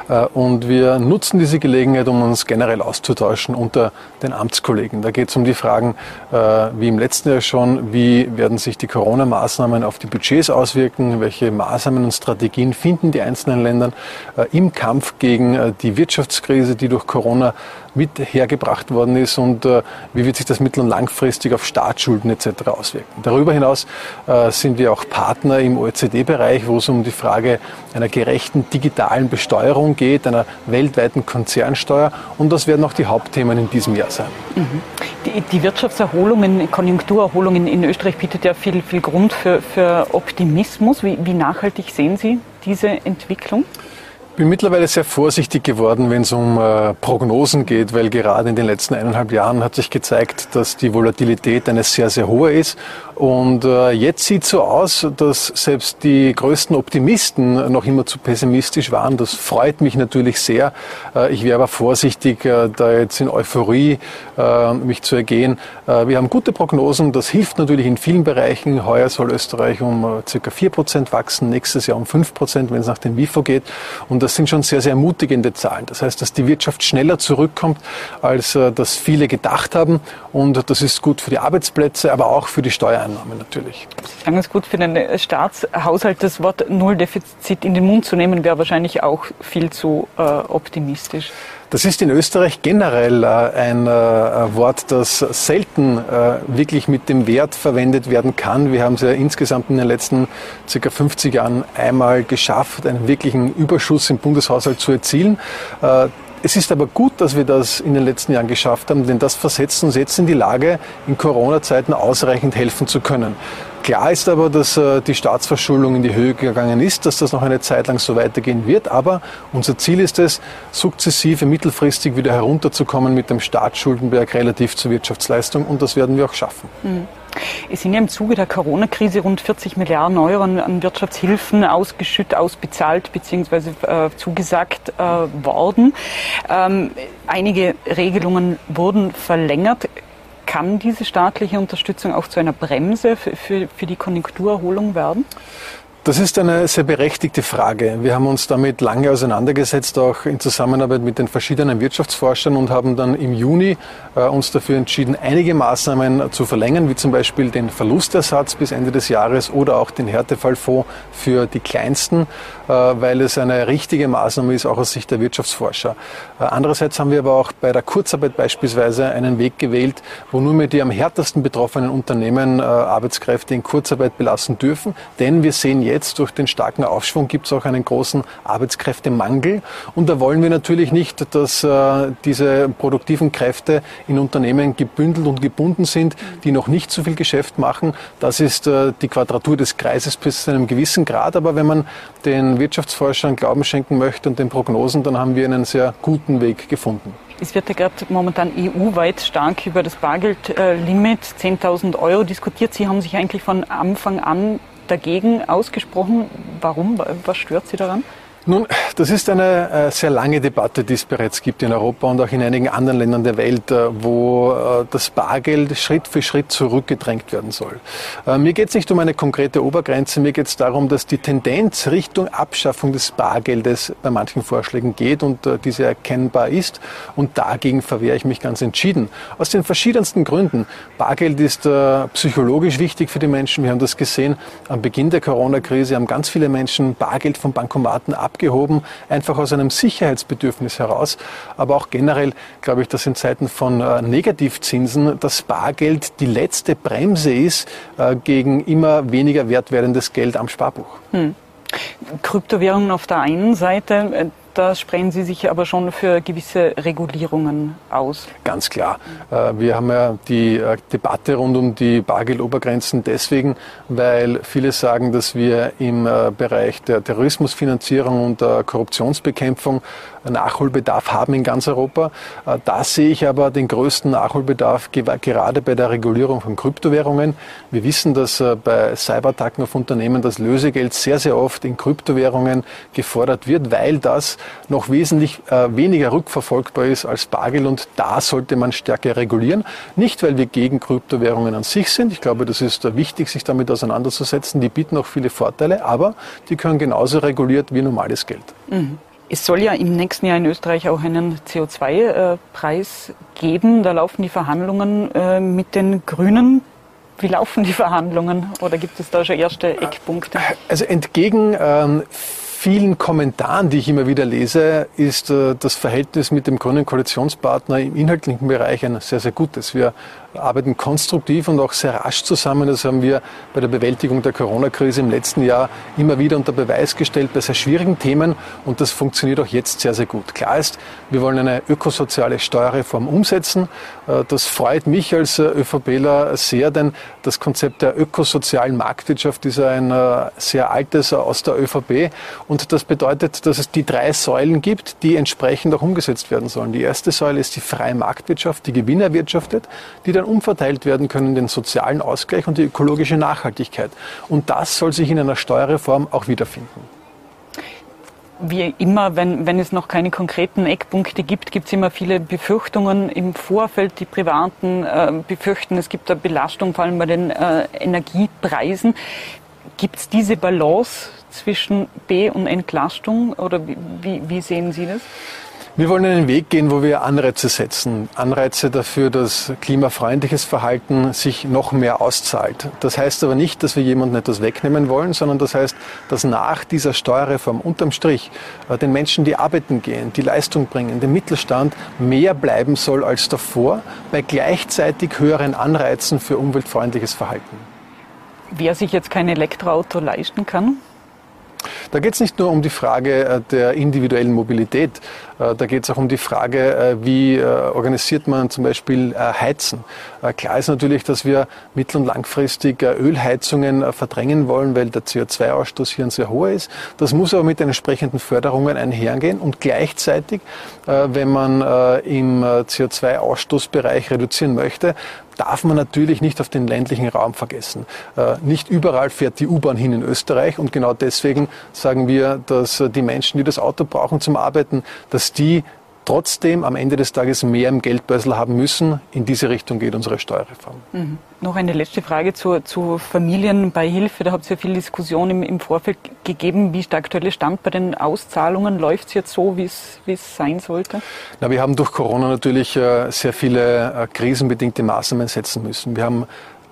Äh, und wir nutzen diese Gelegenheit, um uns generell auszutauschen unter den Amtskollegen. Da geht es um die Fragen, äh, wie im letzten Jahr schon, wie werden sich die Corona-Maßnahmen auf die Budgets auswirken, welche Maßnahmen und Strategien finden die einzelnen Länder äh, im Kampf gegen die Wirtschaftskrise, die durch Corona mit hergebracht worden ist und äh, wie wird sich das mittel- und langfristig auf Staatsschulden etc. auswirken. Darüber hinaus äh, sind wir auch Partner im OECD-Bereich, wo es um die Frage einer gerechten digitalen Besteuerung geht, einer weltweiten Konzernsteuer und das werden auch die Hauptthemen in diesem Jahr sein. Mhm. Die, die Wirtschaftserholung, Konjunkturerholung in, in, Österreich bietet ja viel, viel Grund für, für Optimismus. Wie, wie nachhaltig sehen Sie diese Entwicklung? Ich bin mittlerweile sehr vorsichtig geworden, wenn es um äh, Prognosen geht, weil gerade in den letzten eineinhalb Jahren hat sich gezeigt, dass die Volatilität eine sehr, sehr hohe ist. Und äh, jetzt sieht so aus, dass selbst die größten Optimisten noch immer zu pessimistisch waren. Das freut mich natürlich sehr. Äh, ich wäre aber vorsichtig, äh, da jetzt in Euphorie äh, mich zu ergehen. Äh, wir haben gute Prognosen. Das hilft natürlich in vielen Bereichen. Heuer soll Österreich um äh, circa vier Prozent wachsen, nächstes Jahr um fünf Prozent, wenn es nach dem WIFO geht. Und das sind schon sehr, sehr ermutigende Zahlen. Das heißt, dass die Wirtschaft schneller zurückkommt, als äh, das viele gedacht haben. Und das ist gut für die Arbeitsplätze, aber auch für die Steuereinnahmen natürlich. Sagen es gut für den Staatshaushalt. Das Wort Nulldefizit in den Mund zu nehmen, wäre wahrscheinlich auch viel zu äh, optimistisch. Das ist in Österreich generell äh, ein äh, Wort, das selten äh, wirklich mit dem Wert verwendet werden kann. Wir haben es ja insgesamt in den letzten circa 50 Jahren einmal geschafft, einen wirklichen Überschuss im Bundeshaushalt zu erzielen. Es ist aber gut, dass wir das in den letzten Jahren geschafft haben, denn das versetzt uns jetzt in die Lage, in Corona-Zeiten ausreichend helfen zu können. Klar ist aber, dass äh, die Staatsverschuldung in die Höhe gegangen ist, dass das noch eine Zeit lang so weitergehen wird. Aber unser Ziel ist es, sukzessive mittelfristig wieder herunterzukommen mit dem Staatsschuldenberg relativ zur Wirtschaftsleistung. Und das werden wir auch schaffen. Mhm. Es sind ja im Zuge der Corona-Krise rund 40 Milliarden Euro an Wirtschaftshilfen ausgeschüttet, ausbezahlt bzw. Äh, zugesagt äh, worden. Ähm, einige Regelungen wurden verlängert kann diese staatliche Unterstützung auch zu einer Bremse für, für, für die Konjunkturerholung werden? Das ist eine sehr berechtigte Frage. Wir haben uns damit lange auseinandergesetzt, auch in Zusammenarbeit mit den verschiedenen Wirtschaftsforschern und haben dann im Juni äh, uns dafür entschieden, einige Maßnahmen zu verlängern, wie zum Beispiel den Verlustersatz bis Ende des Jahres oder auch den Härtefallfonds für die Kleinsten, äh, weil es eine richtige Maßnahme ist, auch aus Sicht der Wirtschaftsforscher. Äh, andererseits haben wir aber auch bei der Kurzarbeit beispielsweise einen Weg gewählt, wo nur mehr die am härtesten betroffenen Unternehmen äh, Arbeitskräfte in Kurzarbeit belassen dürfen, denn wir sehen jetzt, jetzt durch den starken Aufschwung gibt es auch einen großen Arbeitskräftemangel. Und da wollen wir natürlich nicht, dass äh, diese produktiven Kräfte in Unternehmen gebündelt und gebunden sind, die noch nicht so viel Geschäft machen. Das ist äh, die Quadratur des Kreises bis zu einem gewissen Grad. Aber wenn man den Wirtschaftsforschern Glauben schenken möchte und den Prognosen, dann haben wir einen sehr guten Weg gefunden. Es wird ja gerade momentan EU-weit stark über das Bargeldlimit 10.000 Euro diskutiert. Sie haben sich eigentlich von Anfang an dagegen ausgesprochen. Warum? Was stört Sie daran? Nun, das ist eine äh, sehr lange Debatte, die es bereits gibt in Europa und auch in einigen anderen Ländern der Welt, äh, wo äh, das Bargeld Schritt für Schritt zurückgedrängt werden soll. Mir geht es nicht um eine konkrete Obergrenze, mir geht es darum, dass die Tendenz Richtung Abschaffung des Bargeldes bei manchen Vorschlägen geht und diese erkennbar ist. Und dagegen verwehre ich mich ganz entschieden. Aus den verschiedensten Gründen. Bargeld ist psychologisch wichtig für die Menschen. Wir haben das gesehen am Beginn der Corona-Krise, haben ganz viele Menschen Bargeld von Bankomaten ab abgehoben, einfach aus einem Sicherheitsbedürfnis heraus. Aber auch generell glaube ich, dass in Zeiten von äh, Negativzinsen das Bargeld die letzte Bremse ist äh, gegen immer weniger wertwerdendes Geld am Sparbuch. Hm. Kryptowährungen auf der einen Seite, äh, da sprechen Sie sich aber schon für gewisse Regulierungen aus. Ganz klar. Äh, wir haben ja die äh, Debatte rund um die Bargeldobergrenzen deswegen, weil viele sagen, dass wir im äh, Bereich der Terrorismusfinanzierung und der Korruptionsbekämpfung Nachholbedarf haben in ganz Europa. Da sehe ich aber den größten Nachholbedarf gerade bei der Regulierung von Kryptowährungen. Wir wissen, dass bei Cyberattacken auf Unternehmen das Lösegeld sehr, sehr oft in Kryptowährungen gefordert wird, weil das noch wesentlich äh, weniger rückverfolgbar ist als Bargeld und da sollte man stärker regulieren. Nicht, weil wir gegen Kryptowährungen an sich sind. Ich glaube, das ist wichtig, sich damit auseinanderzusetzen. Die bieten auch viele Vorteile, aber die können genauso reguliert wie normales Geld. Mhm. Es soll ja im nächsten Jahr in Österreich auch einen CO2-Preis geben. Da laufen die Verhandlungen äh, mit den Grünen. Wie laufen die Verhandlungen oder gibt es da schon erste Eckpunkte? Also entgegen ähm, vielen Kommentaren, die ich immer wieder lese, ist äh, das Verhältnis mit dem grünen Koalitionspartner im inhaltlichen Bereich ein sehr, sehr gutes. Wir arbeiten konstruktiv und auch sehr rasch zusammen. Das haben wir bei der Bewältigung der Corona-Krise im letzten Jahr immer wieder unter Beweis gestellt bei sehr schwierigen Themen und das funktioniert auch jetzt sehr, sehr gut. Klar ist, wir wollen eine ökosoziale Steuerreform umsetzen. Äh, das freut mich als äh, ÖVPler sehr, denn das Konzept der ökosozialen Marktwirtschaft ist ein äh, sehr altes aus der ÖVP und das bedeutet, dass es die drei Säulen gibt, die entsprechend auch umgesetzt werden sollen. Die erste Säule ist die freie Marktwirtschaft, die Gewinn erwirtschaftet, die dann umverteilt werden können, den sozialen Ausgleich und die ökologische Nachhaltigkeit. Und das soll sich in einer Steuerreform auch wiederfinden wie immer, wenn, wenn es noch keine konkreten Eckpunkte gibt, gibt es immer viele Befürchtungen im Vorfeld. Die Privaten äh, befürchten, es gibt eine Belastung, vor allem bei den äh, Energiepreisen. Gibt es diese Balance zwischen B- und Entlastung oder wie, wie, wie sehen Sie das? Wir wollen einen Weg gehen, wo wir Anreize setzen. Anreize dafür, dass klimafreundliches Verhalten sich noch mehr auszahlt. Das heißt aber nicht, dass wir jemandem etwas wegnehmen wollen, sondern das heißt, dass nach dieser Steuerreform unterm Strich äh, den Menschen, die arbeiten gehen, die Leistung bringen, dem Mittelstand mehr bleiben soll als davor, bei gleichzeitig höheren Anreizen für umweltfreundliches Verhalten. Wer sich jetzt kein Elektroauto leisten kann, da geht es nicht nur um die Frage äh, der individuellen Mobilität, da geht es auch um die Frage, äh, wie organisiert man zum Beispiel Heizen. Klar ist natürlich, dass wir mittel- und langfristig Ölheizungen verdrängen wollen, weil der CO2-Ausstoß hier ein sehr hoher ist. Das muss aber mit den entsprechenden Förderungen einhergehen und gleichzeitig, wenn man im CO2-Ausstoßbereich reduzieren möchte, darf man natürlich nicht auf den ländlichen Raum vergessen. Äh, nicht überall fährt die U-Bahn hin in Österreich und genau deswegen sagen wir, dass die Menschen, die das Auto brauchen zum Arbeiten, dass die trotzdem am Ende des Tages mehr im Geldbörsel haben müssen. In diese Richtung geht unsere Steuerreform. Mhm. Noch eine letzte Frage zu, zu Familienbeihilfe. Da habt ihr ja viel Diskussion im, im Vorfeld gegeben. Wie ist der aktuelle Stand bei den Auszahlungen? Läuft es jetzt so, wie es sein sollte? Na, wir haben durch Corona natürlich äh, sehr viele äh, krisenbedingte Maßnahmen setzen müssen. Wir haben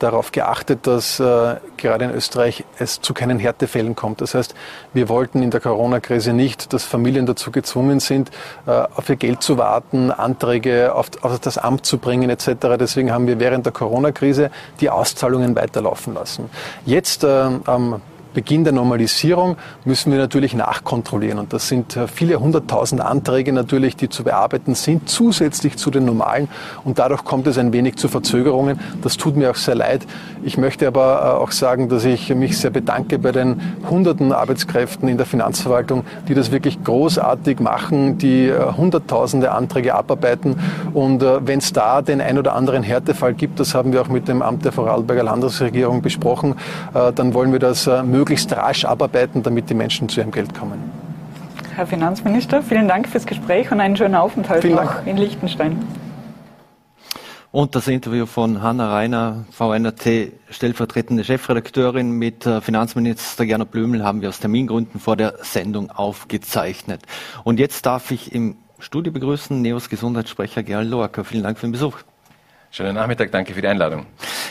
darauf geachtet, dass äh, gerade in Österreich es zu keinen Härtefällen kommt. Das heißt, wir wollten in der Corona-Krise nicht, dass Familien dazu gezwungen sind, äh, auf ihr Geld zu warten, Anträge auf, auf das Amt zu bringen etc. Deswegen haben wir während der Corona-Krise die Auszahlungen weiterlaufen lassen. Jetzt äh, am Beginn der Normalisierung müssen wir natürlich nachkontrollieren. Und das sind äh, viele hunderttausend Anträge natürlich, die zu bearbeiten sind, zusätzlich zu den normalen. Und dadurch kommt es ein wenig zu Verzögerungen. Das tut mir auch sehr leid. Ich möchte aber äh, auch sagen, dass ich mich sehr bedanke bei den hunderten Arbeitskräften in der Finanzverwaltung, die das wirklich großartig machen, die äh, hunderttausende Anträge abarbeiten. Und wenn es da den ein oder anderen Härtefall gibt, das haben wir auch mit dem Amt der Vorarlberger Landesregierung besprochen, dann wollen wir das möglichst möglichst rasch abarbeiten, damit die Menschen zu ihrem Geld kommen. Herr Finanzminister, vielen Dank fürs Gespräch und einen schönen Aufenthalt vielen noch Dank. in Liechtenstein. Und das Interview von Hanna Reiner, VNRT, stellvertretende Chefredakteurin mit äh, Finanzminister Gernot Blümel haben wir aus Termingründen vor der Sendung aufgezeichnet. Und jetzt darf ich im Studio begrüßen Neos Gesundheitssprecher Gerald Loacker. Vielen Dank für den Besuch. Schönen Nachmittag, danke für die Einladung.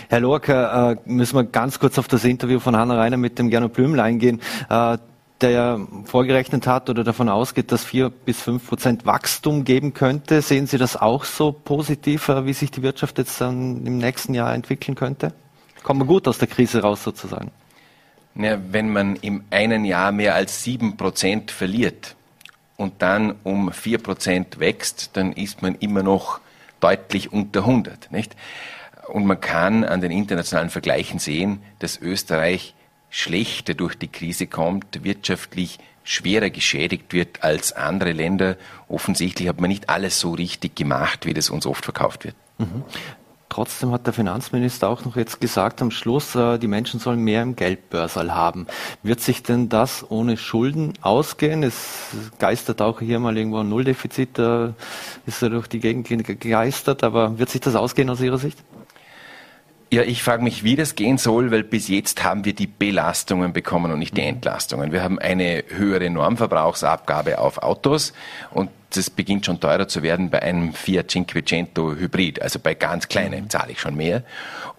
Herr Lorca, äh, müssen wir ganz kurz auf das Interview von Hanna Reiner mit dem Gernot Blümel eingehen, äh, der ja vorgerechnet hat oder davon ausgeht, dass vier bis fünf Prozent Wachstum geben könnte. Sehen Sie das auch so positiv, äh, wie sich die Wirtschaft jetzt dann im nächsten Jahr entwickeln könnte? Kommen wir gut aus der Krise raus sozusagen? Ja, wenn man im einen Jahr mehr als sieben Prozent verliert und dann um vier Prozent wächst, dann ist man immer noch deutlich unter 100. Nicht? Und man kann an den internationalen Vergleichen sehen, dass Österreich schlechter durch die Krise kommt, wirtschaftlich schwerer geschädigt wird als andere Länder. Offensichtlich hat man nicht alles so richtig gemacht, wie das uns oft verkauft wird. Mhm. Trotzdem hat der Finanzminister auch noch jetzt gesagt am Schluss, äh, die Menschen sollen mehr im Geldbörsal haben. Wird sich denn das ohne Schulden ausgehen? Es geistert auch hier mal irgendwo ein Nulldefizit, da ist er durch die Gegend gegeistert, aber wird sich das ausgehen aus Ihrer Sicht? Ja, ich frage mich, wie das gehen soll, weil bis jetzt haben wir die Belastungen bekommen und nicht die Entlastungen. Wir haben eine höhere Normverbrauchsabgabe auf Autos und das beginnt schon teurer zu werden bei einem Fiat Cinquecento Hybrid. Also bei ganz kleinen zahle ich schon mehr.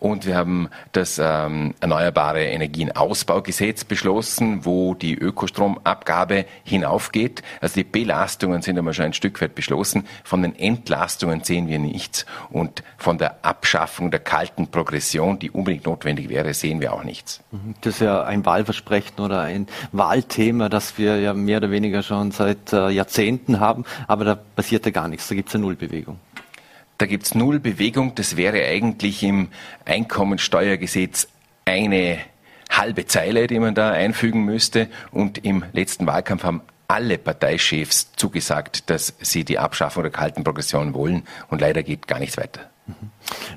Und wir haben das ähm, Erneuerbare Energienausbaugesetz beschlossen, wo die Ökostromabgabe hinaufgeht. Also die Belastungen sind einmal schon ein Stück weit beschlossen. Von den Entlastungen sehen wir nichts. Und von der Abschaffung der kalten Progression, die unbedingt notwendig wäre, sehen wir auch nichts. Mhm. Das ist ja ein Wahlversprechen oder ein Wahlthema, das wir ja mehr oder weniger schon seit äh, Jahrzehnten haben. Aber da passiert ja gar nichts. Da gibt es eine Nullbewegung. Da gibt es Nullbewegung. Das wäre eigentlich im Einkommensteuergesetz eine halbe Zeile, die man da einfügen müsste. Und im letzten Wahlkampf haben alle Parteichefs zugesagt, dass sie die Abschaffung der kalten Progression wollen. Und leider geht gar nichts weiter. Mhm.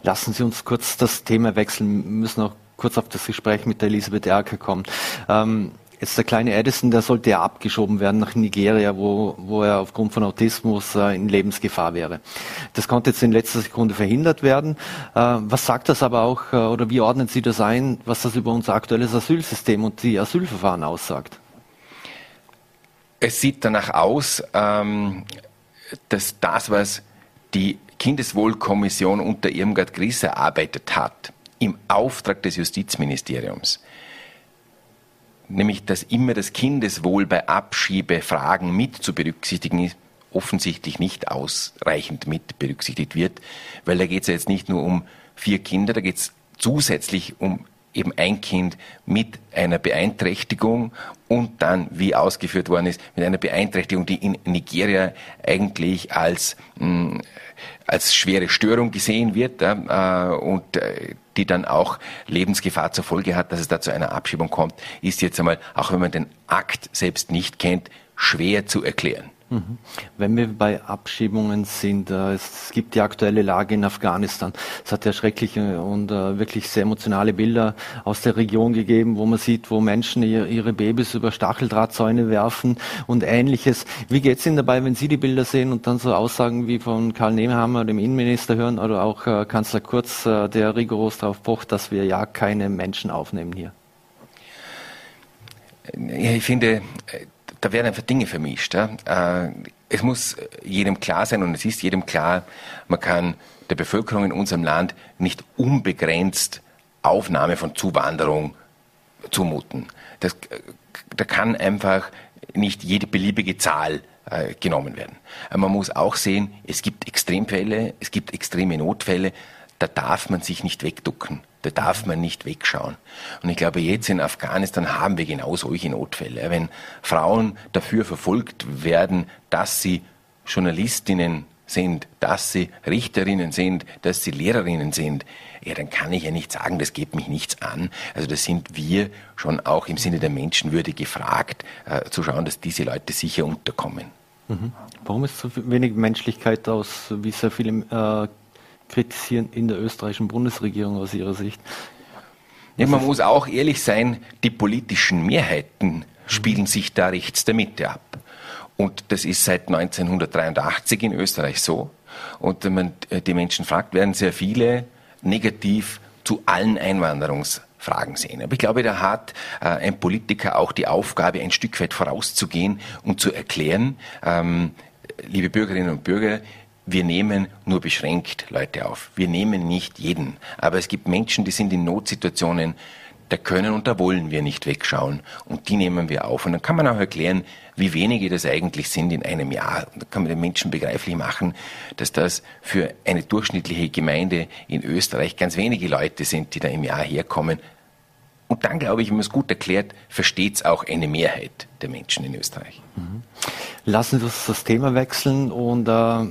Lassen Sie uns kurz das Thema wechseln. Wir müssen auch kurz auf das Gespräch mit der Elisabeth Erker kommen. Ähm, Jetzt der kleine Edison, der sollte ja abgeschoben werden nach Nigeria, wo, wo er aufgrund von Autismus äh, in Lebensgefahr wäre. Das konnte jetzt in letzter Sekunde verhindert werden. Äh, was sagt das aber auch, äh, oder wie ordnen Sie das ein, was das über unser aktuelles Asylsystem und die Asylverfahren aussagt? Es sieht danach aus, ähm, dass das, was die Kindeswohlkommission unter Irmgard Gries erarbeitet hat, im Auftrag des Justizministeriums, nämlich dass immer das Kindeswohl bei Abschiebefragen mit zu berücksichtigen ist, offensichtlich nicht ausreichend mit berücksichtigt wird, weil da geht es ja jetzt nicht nur um vier Kinder, da geht es zusätzlich um eben ein Kind mit einer Beeinträchtigung und dann, wie ausgeführt worden ist, mit einer Beeinträchtigung, die in Nigeria eigentlich als, mh, hm, als schwere Störung gesehen wird äh, und äh, die dann auch Lebensgefahr zur Folge hat, dass es da zu einer Abschiebung kommt, ist jetzt einmal, auch wenn man den Akt selbst nicht kennt, schwer zu erklären. Mhm. Wenn wir bei Abschiebungen sind, äh, es gibt die aktuelle Lage in Afghanistan. Es hat ja schreckliche und äh, wirklich sehr emotionale Bilder aus der Region gegeben, wo man sieht, wo Menschen ihre Babys über Stacheldrahtzäune werfen und ähnliches. Wie geht es Ihnen dabei, wenn Sie die Bilder sehen und dann so Aussagen wie von Karl Nehammer, dem Innenminister, hören oder auch äh, Kanzler Kurz, der rigoros darauf pocht, dass wir ja keine Menschen aufnehmen hier? Ich finde, da werden einfach Dinge vermischt. Ja? Äh, es muss jedem klar sein und es ist jedem klar, man kann der Bevölkerung in unserem Land nicht unbegrenzt Aufnahme von Zuwanderung zumuten. Das, da kann einfach nicht jede beliebige Zahl äh, genommen werden. Man muss auch sehen, es gibt Extremfälle, es gibt extreme Notfälle, da darf man sich nicht wegducken. Da darf man nicht wegschauen. Und ich glaube, jetzt in Afghanistan haben wir genau solche Notfälle. Wenn Frauen dafür verfolgt werden, dass sie Journalistinnen sind, dass sie Richterinnen sind, dass sie Lehrerinnen sind, ja, dann kann ich ja nicht sagen, das geht mich nichts an. Also da sind wir schon auch im Sinne der Menschenwürde gefragt, äh, zu schauen, dass diese Leute sicher unterkommen. Mhm. Warum ist so wenig Menschlichkeit aus, wie sehr viele äh, kritisieren in der österreichischen Bundesregierung aus Ihrer Sicht? Ja, man muss auch ehrlich sein, die politischen Mehrheiten spielen sich da rechts der Mitte ab. Und das ist seit 1983 in Österreich so. Und wenn man die Menschen fragt, werden sehr viele negativ zu allen Einwanderungsfragen sehen. Aber ich glaube, da hat äh, ein Politiker auch die Aufgabe, ein Stück weit vorauszugehen und zu erklären, ähm, liebe Bürgerinnen und Bürger, wir nehmen nur beschränkt Leute auf. Wir nehmen nicht jeden. Aber es gibt Menschen, die sind in Notsituationen, da können und da wollen wir nicht wegschauen. Und die nehmen wir auf. Und dann kann man auch erklären, wie wenige das eigentlich sind in einem Jahr. Da kann man den Menschen begreiflich machen, dass das für eine durchschnittliche Gemeinde in Österreich ganz wenige Leute sind, die da im Jahr herkommen. Und dann, glaube ich, wenn man es gut erklärt, versteht es auch eine Mehrheit der Menschen in Österreich. Mhm. Lassen Sie uns das Thema wechseln und äh,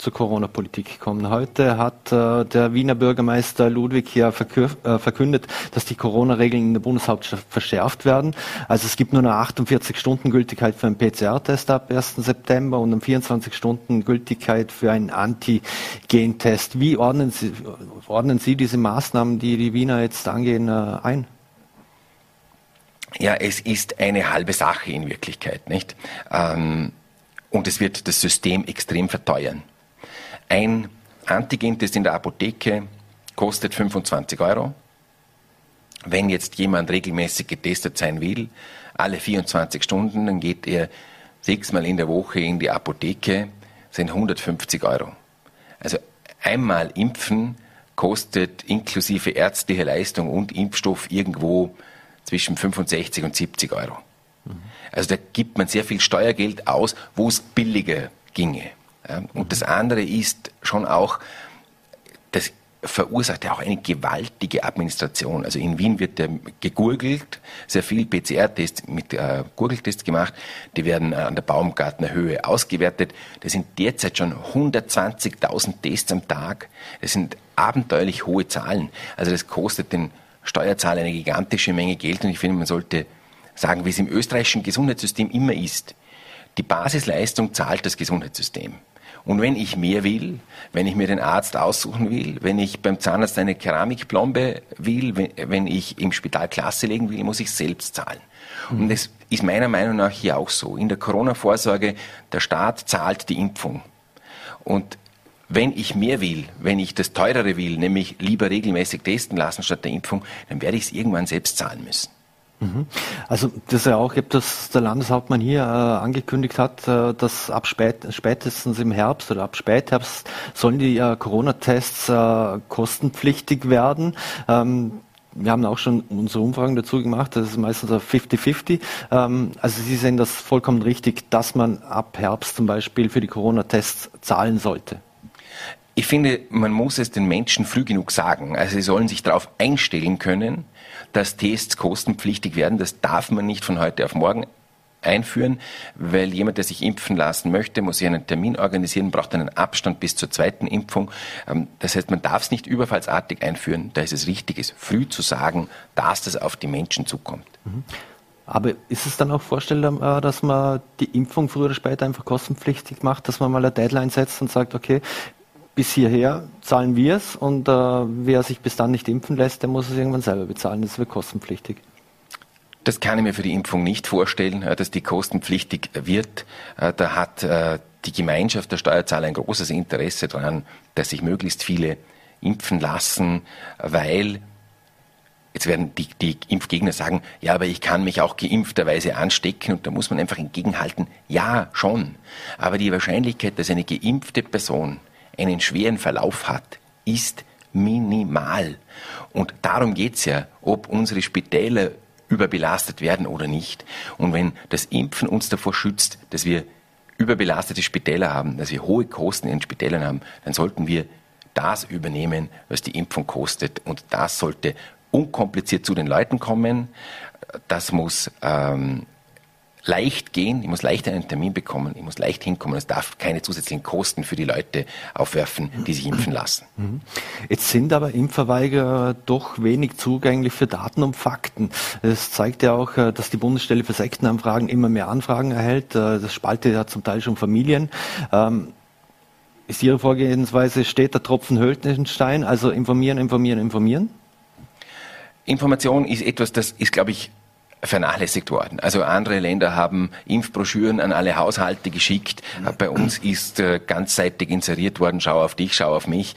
zur Corona-Politik kommen. Heute hat äh, der Wiener Bürgermeister Ludwig ja äh, verkündet, dass die Corona-Regeln in der Bundeshauptstadt verschärft werden. Also es gibt nur eine 48 Stunden Gültigkeit für einen PCR-Test ab 1. September und eine 24 Stunden Gültigkeit für einen Antigen-Test. Wie ordnen Sie, ordnen Sie diese Maßnahmen, die die Wiener jetzt angehen, äh, ein? Ja, es ist eine halbe Sache in Wirklichkeit, nicht? Ähm, und es wird das System extrem verteuern. Ein Antigentest in der Apotheke kostet 25 Euro. Wenn jetzt jemand regelmäßig getestet sein will, alle 24 Stunden, dann geht er sechsmal in der Woche in die Apotheke, sind 150 Euro. Also einmal impfen kostet inklusive ärztliche Leistung und Impfstoff irgendwo zwischen 65 und 70 Euro. Also da gibt man sehr viel Steuergeld aus, wo es billiger ginge. Und das andere ist schon auch, das verursacht ja auch eine gewaltige Administration. Also in Wien wird ja gegurgelt, sehr viel PCR-Tests mit äh, Gurgeltests gemacht, die werden äh, an der Baumgartner Höhe ausgewertet. Das sind derzeit schon 120.000 Tests am Tag. Das sind abenteuerlich hohe Zahlen. Also das kostet den Steuerzahler eine gigantische Menge Geld und ich finde, man sollte sagen, wie es im österreichischen Gesundheitssystem immer ist. Die Basisleistung zahlt das Gesundheitssystem. Und wenn ich mehr will, wenn ich mir den Arzt aussuchen will, wenn ich beim Zahnarzt eine Keramikplombe will, wenn, ich im Spital Klasse legen will, muss ich selbst zahlen. Mhm. Und das ist meiner Meinung nach hier auch so. In der Corona-Vorsorge, der Staat zahlt die Impfung. Und wenn ich mehr will, wenn ich das teurere will, nämlich lieber regelmäßig testen lassen statt der Impfung, dann werde ich es irgendwann selbst zahlen müssen. Mhm. Also das ist ja auch, dass der Landeshauptmann hier äh, angekündigt hat, äh, dass ab spät, spätestens im Herbst oder ab Spätherbst sollen die äh, Corona-Tests äh, kostenpflichtig werden. Ähm, wir haben auch schon unsere Umfragen dazu gemacht, das ist meistens 50-50. Ähm, also Sie sehen das vollkommen richtig, dass man ab Herbst zum Beispiel für die Corona-Tests zahlen sollte. Ich finde, man muss es den Menschen früh genug sagen. Also sie sollen sich darauf einstellen können, dass Tests kostenpflichtig werden. Das darf man nicht von heute auf morgen einführen, weil jemand, der sich impfen lassen möchte, muss sich einen Termin organisieren, braucht einen Abstand bis zur zweiten Impfung. Ähm, das heißt, man darf es nicht überfallsartig einführen. Da ist es richtig, es früh zu sagen, dass das auf die Menschen zukommt. Mhm. Aber ist es dann auch vorstellbar, dass man die Impfung früher oder später einfach kostenpflichtig macht, dass man mal eine Deadline setzt und sagt, okay, bis hierher zahlen wir es und äh, wer sich bis dann nicht impfen lässt, der muss es irgendwann selber bezahlen. Das wird kostenpflichtig. Das kann ich mir für die Impfung nicht vorstellen, äh, dass die kostenpflichtig wird. Äh, da hat äh, die Gemeinschaft der Steuerzahler ein großes Interesse daran, dass sich möglichst viele impfen lassen, weil Jetzt werden die, die, Impfgegner sagen, ja, aber ich kann mich auch geimpfterweise anstecken und da muss man einfach entgegenhalten, ja, schon. Aber die Wahrscheinlichkeit, dass eine geimpfte Person einen schweren Verlauf hat, ist minimal. Und darum geht's ja, ob unsere Spitäler überbelastet werden oder nicht. Und wenn das Impfen uns davor schützt, dass wir überbelastete Spitäler haben, dass wir hohe Kosten in den Spitälern haben, dann sollten wir das übernehmen, was die Impfung kostet. Und das sollte unkompliziert zu den Leuten kommen. Das muss ähm, leicht gehen, ich muss leicht einen Termin bekommen, ich muss leicht hinkommen. Es darf keine zusätzlichen Kosten für die Leute aufwerfen, die sich impfen lassen. Mhm. Jetzt sind aber Impfverweigerer doch wenig zugänglich für Daten und Fakten. Es zeigt ja auch, äh, dass die Bundesstelle für Sektenanfragen immer mehr Anfragen erhält. Äh, das spaltet ja zum Teil schon Familien. Ähm, ist Ihre Vorgehensweise, steht der Tropfen höhlt den Stein, also informieren, informieren, informieren? Information ist etwas, das ist, glaube ich, vernachlässigt worden. Also andere Länder haben Impfbroschüren an alle Haushalte geschickt. Bei uns ist äh, ganzseitig inseriert worden, schau auf dich, schau auf mich.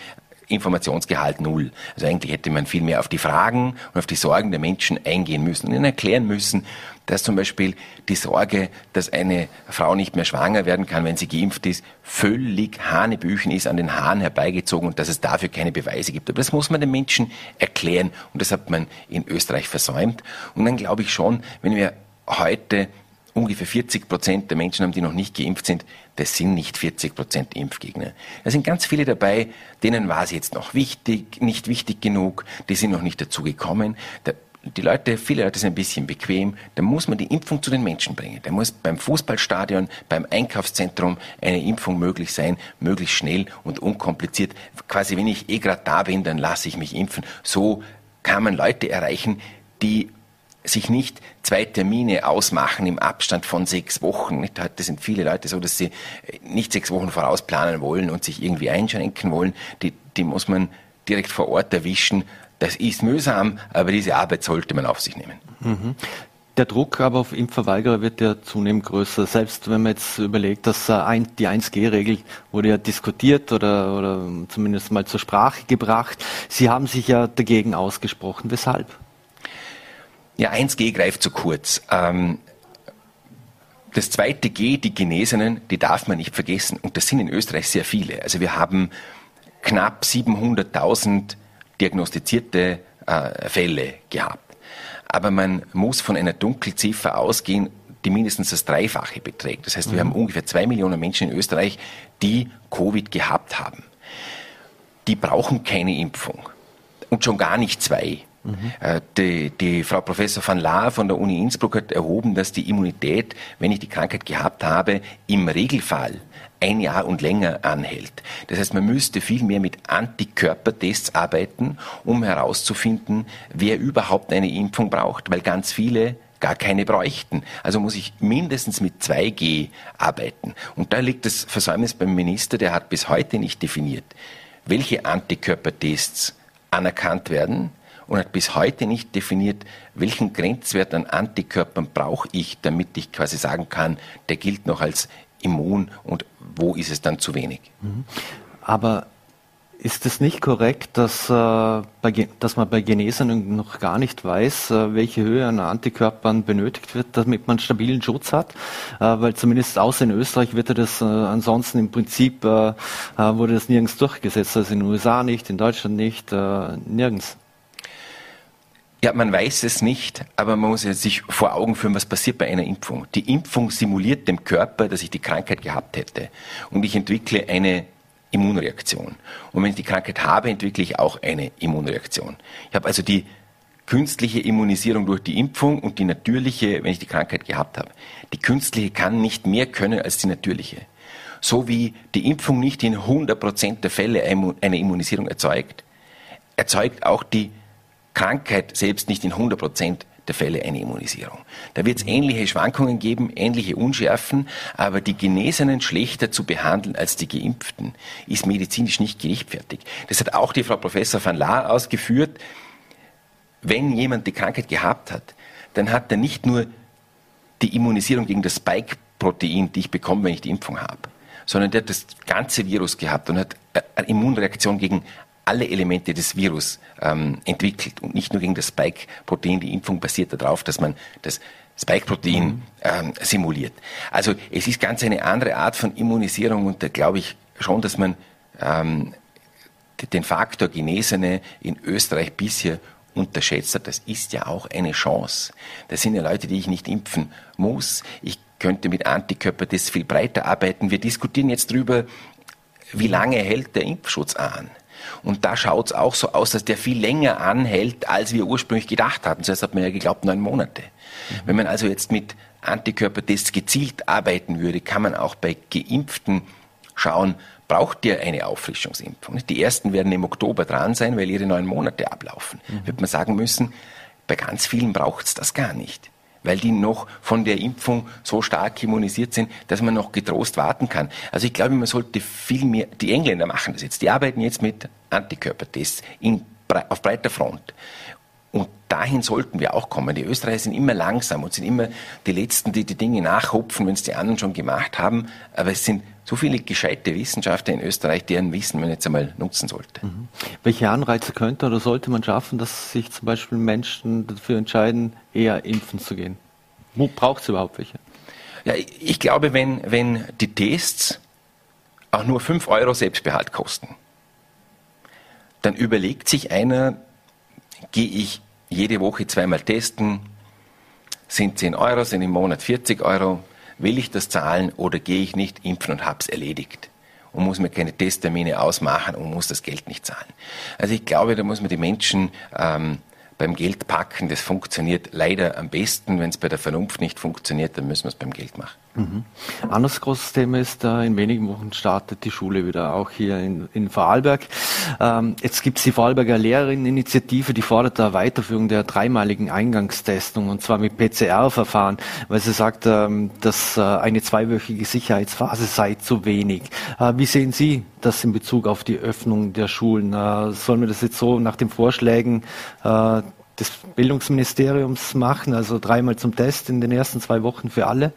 Informationsgehalt null. Also eigentlich hätte man viel mehr auf die Fragen und auf die Sorgen der Menschen eingehen müssen und ihnen erklären müssen, dass zum Beispiel die Sorge, dass eine Frau nicht mehr schwanger werden kann, wenn sie geimpft ist, völlig Hanebüchen ist, an den Haaren herbeigezogen und dass es dafür keine Beweise gibt. Aber das muss man den Menschen erklären und das hat man in Österreich versäumt. Und dann glaube ich schon, wenn wir heute ungefähr 40 Prozent der Menschen haben, die noch nicht geimpft sind, das sind nicht 40 Prozent Impfgegner. Da sind ganz viele dabei, denen war es jetzt noch wichtig, nicht wichtig genug, die sind noch nicht dazu gekommen. Da, die Leute, viele Leute sind ein bisschen bequem, da muss man die Impfung zu den Menschen bringen. Da muss beim Fußballstadion, beim Einkaufszentrum eine Impfung möglich sein, möglichst schnell und unkompliziert. Quasi, wenn ich eh gerade da bin, dann lasse ich mich impfen. So kann man Leute erreichen, die sich nicht zwei Termine ausmachen im Abstand von sechs Wochen. Nicht? Heute sind viele Leute so, dass sie nicht sechs Wochen vorausplanen wollen und sich irgendwie einschränken wollen. Die, die muss man direkt vor Ort erwischen. Das ist mühsam, aber diese Arbeit sollte man auf sich nehmen. Mhm. Der Druck aber auf Impfverweigerer wird ja zunehmend größer. Selbst wenn man jetzt überlegt, dass äh, die 1G-Regel wurde ja diskutiert oder, oder zumindest mal zur Sprache gebracht. Sie haben sich ja dagegen ausgesprochen. Weshalb? Ja, 1G greift zu kurz. Ähm, das zweite G, die Genesenen, die darf man nicht vergessen. Und das sind in Österreich sehr viele. Also wir haben knapp 700.000 diagnostizierte äh, Fälle gehabt. Aber man muss von einer Dunkelziffer ausgehen, die mindestens das Dreifache beträgt. Das heißt, wir mhm. haben ungefähr zwei Millionen Menschen in Österreich, die Covid gehabt haben. Die brauchen keine Impfung. Und schon gar nicht zwei. Mhm. Die, die, Frau Professor van Laar von der Uni Innsbruck hat erhoben, dass die Immunität, wenn ich die Krankheit gehabt habe, im Regelfall ein Jahr und länger anhält. Das heißt, man müsste viel mehr mit Antikörpertests arbeiten, um herauszufinden, wer überhaupt eine Impfung braucht, weil ganz viele gar keine bräuchten. Also muss ich mindestens mit 2G arbeiten. Und da liegt das Versäumnis beim Minister, der hat bis heute nicht definiert, welche Antikörpertests anerkannt werden und hat bis heute nicht definiert, welchen Grenzwert an Antikörpern brauche ich, damit ich quasi sagen kann, der gilt noch als immun und wo ist es dann zu wenig. Mhm. Aber ist es nicht korrekt, dass, äh, bei, dass man bei Genesenen noch gar nicht weiß, äh, welche Höhe an Antikörpern benötigt wird, damit man stabilen Schutz hat? Äh, weil zumindest außer in Österreich wird das äh, ansonsten im Prinzip äh, äh, wurde das nirgends durchgesetzt, also in den USA nicht, in Deutschland nicht, nirgends. Ja, man weiß es nicht, aber man muss sich vor Augen führen, was passiert bei einer Impfung. Die Impfung simuliert dem Körper, dass ich die Krankheit gehabt hätte. Und ich entwickle eine Immunreaktion. Und wenn ich die Krankheit habe, entwickle ich auch eine Immunreaktion. Ich habe also die künstliche Immunisierung durch die Impfung und die natürliche, wenn ich die Krankheit gehabt habe. Die künstliche kann nicht mehr können als die natürliche. So wie die Impfung nicht in 100% der Fälle eine Immunisierung erzeugt, erzeugt auch die Krankheit selbst nicht in 100% der Fälle eine Immunisierung. Da wird es ähnliche Schwankungen geben, ähnliche Unschärfen, aber die Genesenen schlechter zu behandeln als die Geimpften ist medizinisch nicht gerechtfertigt. Das hat auch die Frau Professor van Laar ausgeführt. Wenn jemand die Krankheit gehabt hat, dann hat er nicht nur die Immunisierung gegen das Spike-Protein, die ich bekomme, wenn ich die Impfung habe, sondern der hat das ganze Virus gehabt und hat eine Immunreaktion gegen alle Elemente des Virus ähm, entwickelt und nicht nur gegen das Spike-Protein. Die Impfung basiert darauf, dass man das Spike-Protein mhm. ähm, simuliert. Also es ist ganz eine andere Art von Immunisierung und da glaube ich schon, dass man ähm, den Faktor Genesene in Österreich bisher unterschätzt hat. Das ist ja auch eine Chance. Das sind ja Leute, die ich nicht impfen muss. Ich könnte mit Antikörpertests viel breiter arbeiten. Wir diskutieren jetzt darüber, wie lange hält der Impfschutz an? Und da schaut es auch so aus, dass der viel länger anhält, als wir ursprünglich gedacht hatten. Zuerst hat man ja geglaubt, neun Monate. Mhm. Wenn man also jetzt mit Antikörpertests gezielt arbeiten würde, kann man auch bei Geimpften schauen, braucht der eine Auffrischungsimpfung? Die ersten werden im Oktober dran sein, weil ihre neun Monate ablaufen. Mhm. Wird man sagen müssen, bei ganz vielen braucht es das gar nicht weil die noch von der Impfung so stark immunisiert sind, dass man noch getrost warten kann. Also ich glaube, man sollte viel mehr, die Engländer machen das jetzt, die arbeiten jetzt mit Antikörpertests in, auf breiter Front. Und dahin sollten wir auch kommen. Die Österreicher sind immer langsam und sind immer die Letzten, die die Dinge nachhupfen, wenn es die anderen schon gemacht haben. Aber es sind so viele gescheite Wissenschaftler in Österreich, deren Wissen man jetzt einmal nutzen sollte. Mhm. Welche Anreize könnte oder sollte man schaffen, dass sich zum Beispiel Menschen dafür entscheiden, eher impfen zu gehen? Wo braucht es überhaupt welche? Ja, ich glaube, wenn, wenn die Tests auch nur 5 Euro Selbstbehalt kosten, dann überlegt sich einer, gehe ich jede Woche zweimal testen, sind 10 Euro, sind im Monat 40 Euro, will ich das zahlen oder gehe ich nicht impfen und hab's erledigt? Und muss mir keine Testtermine ausmachen und muss das Geld nicht zahlen. Also ich glaube, da muss man die Menschen ähm, beim Geld packen. Das funktioniert leider am besten. Wenn es bei der Vernunft nicht funktioniert, dann müssen wir es beim Geld machen. Mhm. Anderes großes Thema ist, äh, in wenigen Wochen startet die Schule wieder, auch hier in, in Vorarlberg. Ähm, jetzt gibt es die Vorarlberger Lehrerinneninitiative, die fordert der Weiterführung der dreimaligen Eingangstestung und zwar mit PCR-Verfahren, weil sie sagt, ähm, dass äh, eine zweiwöchige Sicherheitsphase sei zu wenig. Äh, wie sehen Sie das in Bezug auf die Öffnung der Schulen? Äh, sollen wir das jetzt so nach den Vorschlägen äh, des Bildungsministeriums machen, also dreimal zum Test in den ersten zwei Wochen für alle?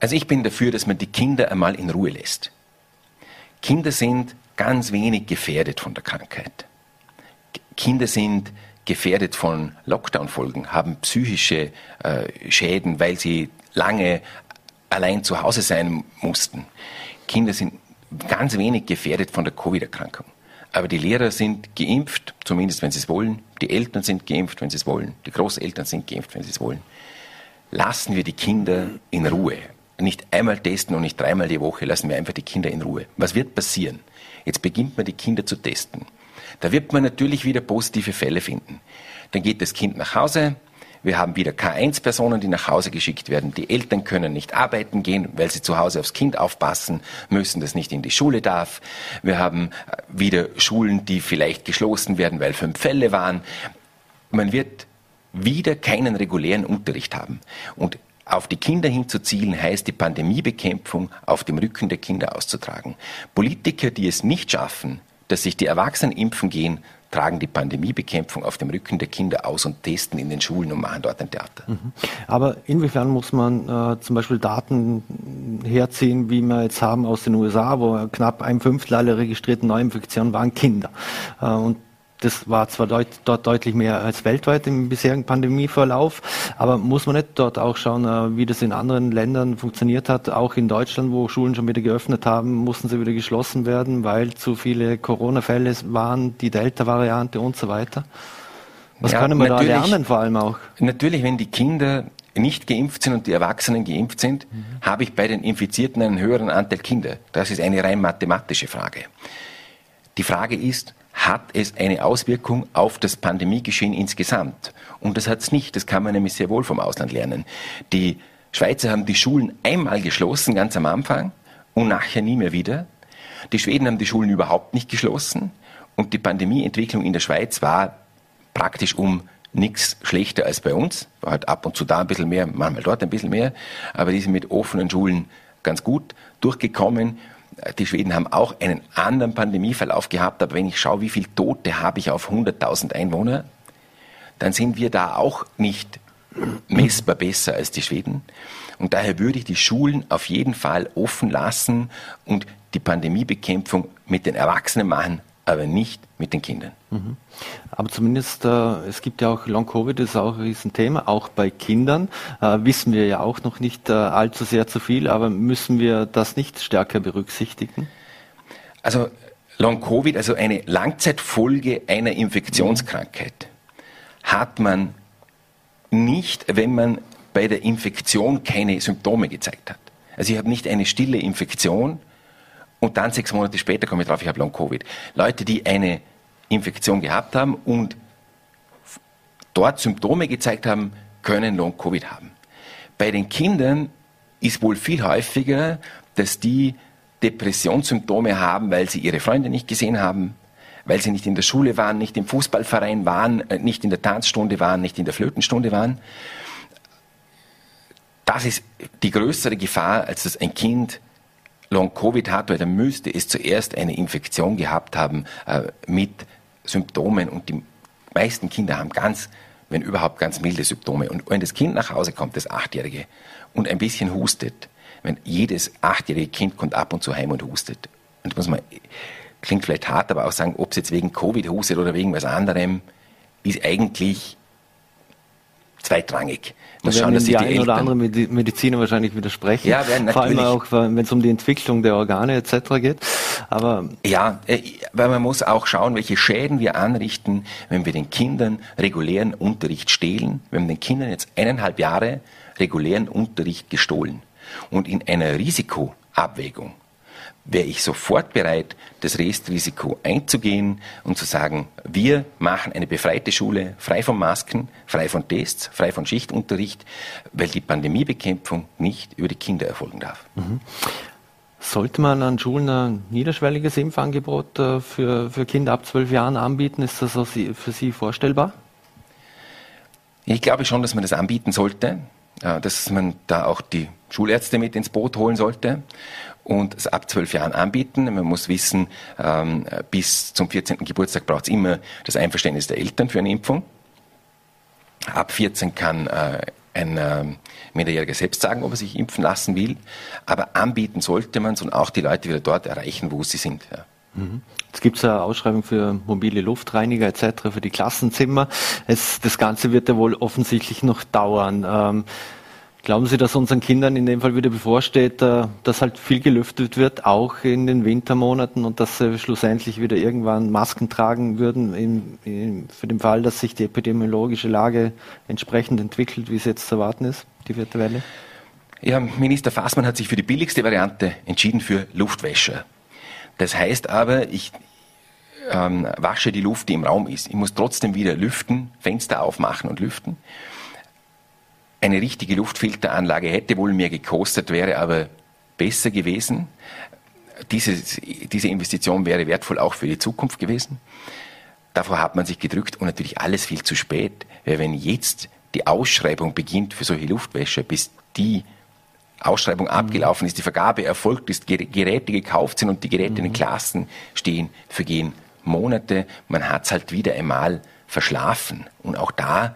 Also ich bin dafür, dass man die Kinder einmal in Ruhe lässt. Kinder sind ganz wenig gefährdet von der Krankheit. Kinder sind gefährdet von Lockdown-Folgen, haben psychische äh, Schäden, weil sie lange allein zu Hause sein mussten. Kinder sind ganz wenig gefährdet von der Covid-Erkrankung. Aber die Lehrer sind geimpft, zumindest wenn sie es wollen. Die Eltern sind geimpft, wenn sie es wollen. Die Großeltern sind geimpft, wenn sie es wollen. Lassen wir die Kinder in Ruhe nicht einmal testen und nicht dreimal die Woche, lassen wir einfach die Kinder in Ruhe. Was wird passieren? Jetzt beginnt man die Kinder zu testen. Da wird man natürlich wieder positive Fälle finden. Dann geht das Kind nach Hause. Wir haben wieder K1-Personen, die nach Hause geschickt werden. Die Eltern können nicht arbeiten gehen, weil sie zu Hause aufs Kind aufpassen müssen, das nicht in die Schule darf. Wir haben äh, wieder Schulen, die vielleicht geschlossen werden, weil fünf Fälle waren. Man wird wieder keinen regulären Unterricht haben. Und auf die Kinder hinzuzielen heißt die Pandemiebekämpfung auf dem Rücken der Kinder auszutragen. Politiker, die es nicht schaffen, dass sich die Erwachsenen impfen gehen, tragen die Pandemiebekämpfung auf dem Rücken der Kinder aus und testen in den Schulen und machen dort ein Theater. Mhm. Aber inwiefern muss man äh, zum Beispiel Daten herziehen, wie wir jetzt haben aus den USA, wo knapp ein Fünftel aller registrierten Neuinfektionen waren Kinder. Äh, und das war zwar deut dort deutlich mehr als weltweit im bisherigen Pandemieverlauf, aber muss man nicht dort auch schauen, äh, wie das in anderen Ländern funktioniert hat? Auch in Deutschland, wo Schulen schon wieder geöffnet haben, mussten sie wieder geschlossen werden, weil zu viele Corona-Fälle waren, die Delta-Variante und so weiter. Was ja, können wir da lernen vor allem auch? Natürlich, wenn die Kinder nicht geimpft sind und die Erwachsenen geimpft sind, mhm. habe ich bei den Infizierten einen höheren Anteil Kinder. Das ist eine rein mathematische Frage. Die Frage ist, hat es eine Auswirkung auf das Pandemiegeschehen insgesamt. Und das hat es nicht. Das kann man nämlich sehr wohl vom Ausland lernen. Die Schweizer haben die Schulen einmal geschlossen, ganz am Anfang, und nachher nie mehr wieder. Die Schweden haben die Schulen überhaupt nicht geschlossen. Und die Pandemieentwicklung in der Schweiz war praktisch um nichts schlechter als bei uns. War halt ab und zu da ein bisschen mehr, manchmal dort ein bisschen mehr. Aber die sind mit offenen Schulen ganz gut durchgekommen die Schweden haben auch einen anderen Pandemieverlauf gehabt, aber wenn ich schaue, wie viele Tote habe ich auf 100.000 Einwohner, dann sind wir da auch nicht messbar besser als die Schweden. Und daher würde ich die Schulen auf jeden Fall offen lassen und die Pandemiebekämpfung mit den Erwachsenen machen, aber nicht mit den Kindern. Mhm. Aber zumindest, äh, es gibt ja auch Long-Covid, das ist auch ein Riesenthema, auch bei Kindern. Äh, wissen wir ja auch noch nicht äh, allzu sehr zu viel, aber müssen wir das nicht stärker berücksichtigen? Also Long-Covid, also eine Langzeitfolge einer Infektionskrankheit, hat man nicht, wenn man bei der Infektion keine Symptome gezeigt hat. Also ich habe nicht eine stille Infektion, und dann sechs Monate später komme ich drauf, ich habe Long-Covid. Leute, die eine Infektion gehabt haben und dort Symptome gezeigt haben, können Long-Covid haben. Bei den Kindern ist wohl viel häufiger, dass die Depressionssymptome haben, weil sie ihre Freunde nicht gesehen haben, weil sie nicht in der Schule waren, nicht im Fußballverein waren, äh, nicht in der Tanzstunde waren, nicht in der Flötenstunde waren. Das ist die größere Gefahr, als dass ein Kind Long-Covid hat, weil dann müsste es zuerst eine Infektion gehabt haben äh, mit Symptomen und die meisten Kinder haben ganz, wenn überhaupt, ganz milde Symptome. Und wenn das Kind nach Hause kommt, das Achtjährige, und ein bisschen hustet, wenn jedes achtjährige Kind kommt ab und zu heim und hustet, und muss man, klingt vielleicht hart, aber auch sagen, ob es jetzt wegen Covid hustet oder wegen was anderem, ist eigentlich zweitrangig. Das schauen, dass die, die ein oder andere Mediziner wahrscheinlich widersprechen. Ja, werden Vor allem auch, wenn es um die Entwicklung der Organe etc. geht. Aber ja, äh, weil man muss auch schauen, welche Schäden wir anrichten, wenn wir den Kindern regulären Unterricht stehlen. Wir haben den Kindern jetzt eineinhalb Jahre regulären Unterricht gestohlen. Und in einer Risikoabwägung wäre ich sofort bereit, das Restrisiko einzugehen und zu sagen, wir machen eine befreite Schule, frei von Masken, frei von Tests, frei von Schichtunterricht, weil die Pandemiebekämpfung nicht über die Kinder erfolgen darf. Mhm. Sollte man an Schulen ein niederschwelliges Impfangebot äh, für, für Kinder ab zwölf Jahren anbieten? Ist das für Sie vorstellbar? Ich glaube schon, dass man das anbieten sollte, äh, dass man da auch die Schulärzte mit ins Boot holen sollte und es ab zwölf Jahren anbieten. Man muss wissen, ähm, bis zum 14. Geburtstag braucht es immer das Einverständnis der Eltern für eine Impfung. Ab 14 kann äh, ein äh, Minderjähriger selbst sagen, ob er sich impfen lassen will. Aber anbieten sollte man es und auch die Leute wieder dort erreichen, wo sie sind. Ja. Mhm. Jetzt gibt eine Ausschreibung für mobile Luftreiniger etc., für die Klassenzimmer. Es, das Ganze wird ja wohl offensichtlich noch dauern. Ähm, Glauben Sie, dass unseren Kindern in dem Fall wieder bevorsteht, äh, dass halt viel gelüftet wird, auch in den Wintermonaten und dass sie schlussendlich wieder irgendwann Masken tragen würden, in, in, für den Fall, dass sich die epidemiologische Lage entsprechend entwickelt, wie es jetzt zu erwarten ist, die vierte Welle? Ja, Minister Fassmann hat sich für die billigste Variante entschieden, für Luftwäscher. Das heißt aber, ich ähm, wasche die Luft, die im Raum ist. Ich muss trotzdem wieder lüften, Fenster aufmachen und lüften. Eine richtige Luftfilteranlage hätte wohl mehr gekostet, wäre aber besser gewesen. Diese, diese Investition wäre wertvoll auch für die Zukunft gewesen. davor hat man sich gedrückt und natürlich alles viel zu spät. Weil wenn jetzt die Ausschreibung beginnt für solche Luftwäsche, bis die Ausschreibung mhm. abgelaufen ist, die Vergabe erfolgt ist, Geräte gekauft sind und die Geräte mhm. in den mhm. Klassen stehen, vergehen Monate. Man hat es halt wieder einmal verschlafen. Und auch da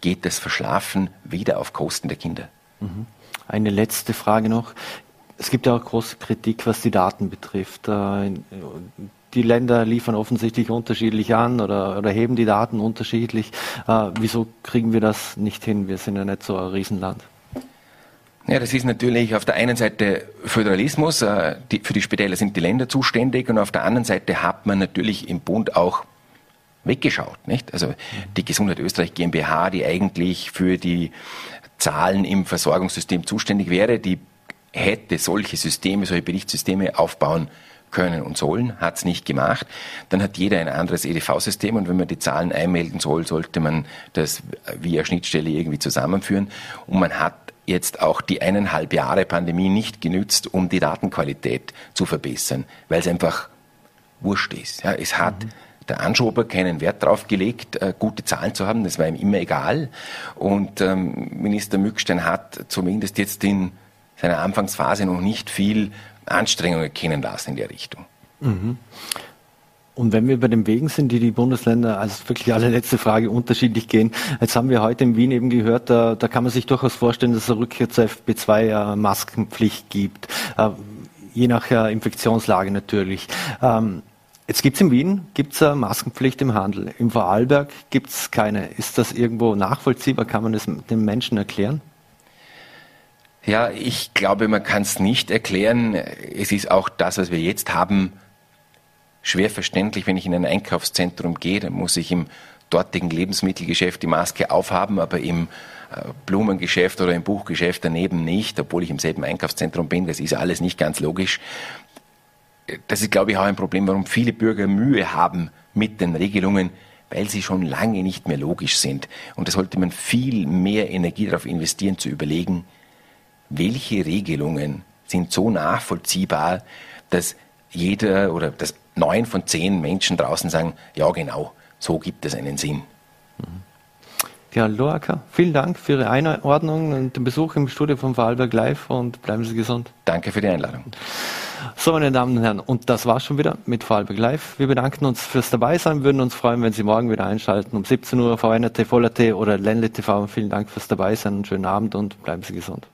geht das Verschlafen wieder auf Kosten der Kinder. Mhm. Eine letzte Frage noch. Es gibt ja auch große Kritik, was die Daten betrifft. Äh, die Länder liefern offensichtlich unterschiedlich an oder, oder heben die Daten unterschiedlich. Äh, wieso kriegen wir das nicht hin? Wir sind ja nicht so ein Riesenland. Ja, das ist natürlich auf der einen Seite Föderalismus, äh, die, für die Spitäler sind die Länder zuständig und auf der anderen Seite hat man natürlich im Bund auch weggeschaut. Nicht? Also die Gesundheit Österreich GmbH, die eigentlich für die Zahlen im Versorgungssystem zuständig wäre, die hätte solche Systeme, solche Berichtssysteme aufbauen können und sollen, hat es nicht gemacht. Dann hat jeder ein anderes EDV-System und wenn man die Zahlen einmelden soll, sollte man das via Schnittstelle irgendwie zusammenführen. Und man hat jetzt auch die eineinhalb Jahre Pandemie nicht genützt, um die Datenqualität zu verbessern, weil es einfach wurscht ist. Ja, es hat mhm. Der Anschober keinen Wert darauf gelegt, äh, gute Zahlen zu haben, das war ihm immer egal. Und ähm, Minister Mückstein hat zumindest jetzt in seiner Anfangsphase noch nicht viel Anstrengungen erkennen lassen in der Richtung. Mhm. Und wenn wir bei den Wegen sind, die die Bundesländer, also wirklich allerletzte Frage, unterschiedlich gehen. Jetzt haben wir heute in Wien eben gehört, da, da kann man sich durchaus vorstellen, dass es eine Rückkehr zur FP2 äh, Maskenpflicht gibt. Äh, je nach äh, Infektionslage natürlich. Ähm, jetzt gibt es in Wien gibt's eine Maskenpflicht im Handel. Im Vorarlberg gibt es keine. Ist das irgendwo nachvollziehbar? Kann man das den Menschen erklären? Ja, ich glaube, man kann es nicht erklären. Es ist auch das, was wir jetzt haben, schwer verständlich, wenn ich in ein Einkaufszentrum gehe, dann muss ich im dortigen Lebensmittelgeschäft die Maske aufhaben, aber im äh, Blumengeschäft oder im Buchgeschäft daneben nicht, obwohl ich im selben Einkaufszentrum bin. Das ist alles nicht ganz logisch. Das ist, glaube ich, auch ein Problem, warum viele Bürger Mühe haben mit den Regelungen, weil sie schon lange nicht mehr logisch sind. Und da sollte man viel mehr Energie darauf investieren, zu überlegen, welche Regelungen sind so nachvollziehbar, dass jeder oder dass neun von zehn Menschen draußen sagen, ja genau, so gibt es einen Sinn. Ja, Loaka, vielen Dank für Ihre Einordnung und den Besuch im Studio von Vorarlberg Live und bleiben Sie gesund. Danke für die Einladung. So, meine Damen und Herren, und das war's schon wieder mit Vorarlberg Live. Wir bedanken uns fürs Dabeisein, würden uns freuen, wenn Sie morgen wieder einschalten um 17 Uhr VNRT, VLRT oder Ländle TV. Vielen Dank fürs Dabeisein, einen schönen Abend und bleiben Sie gesund.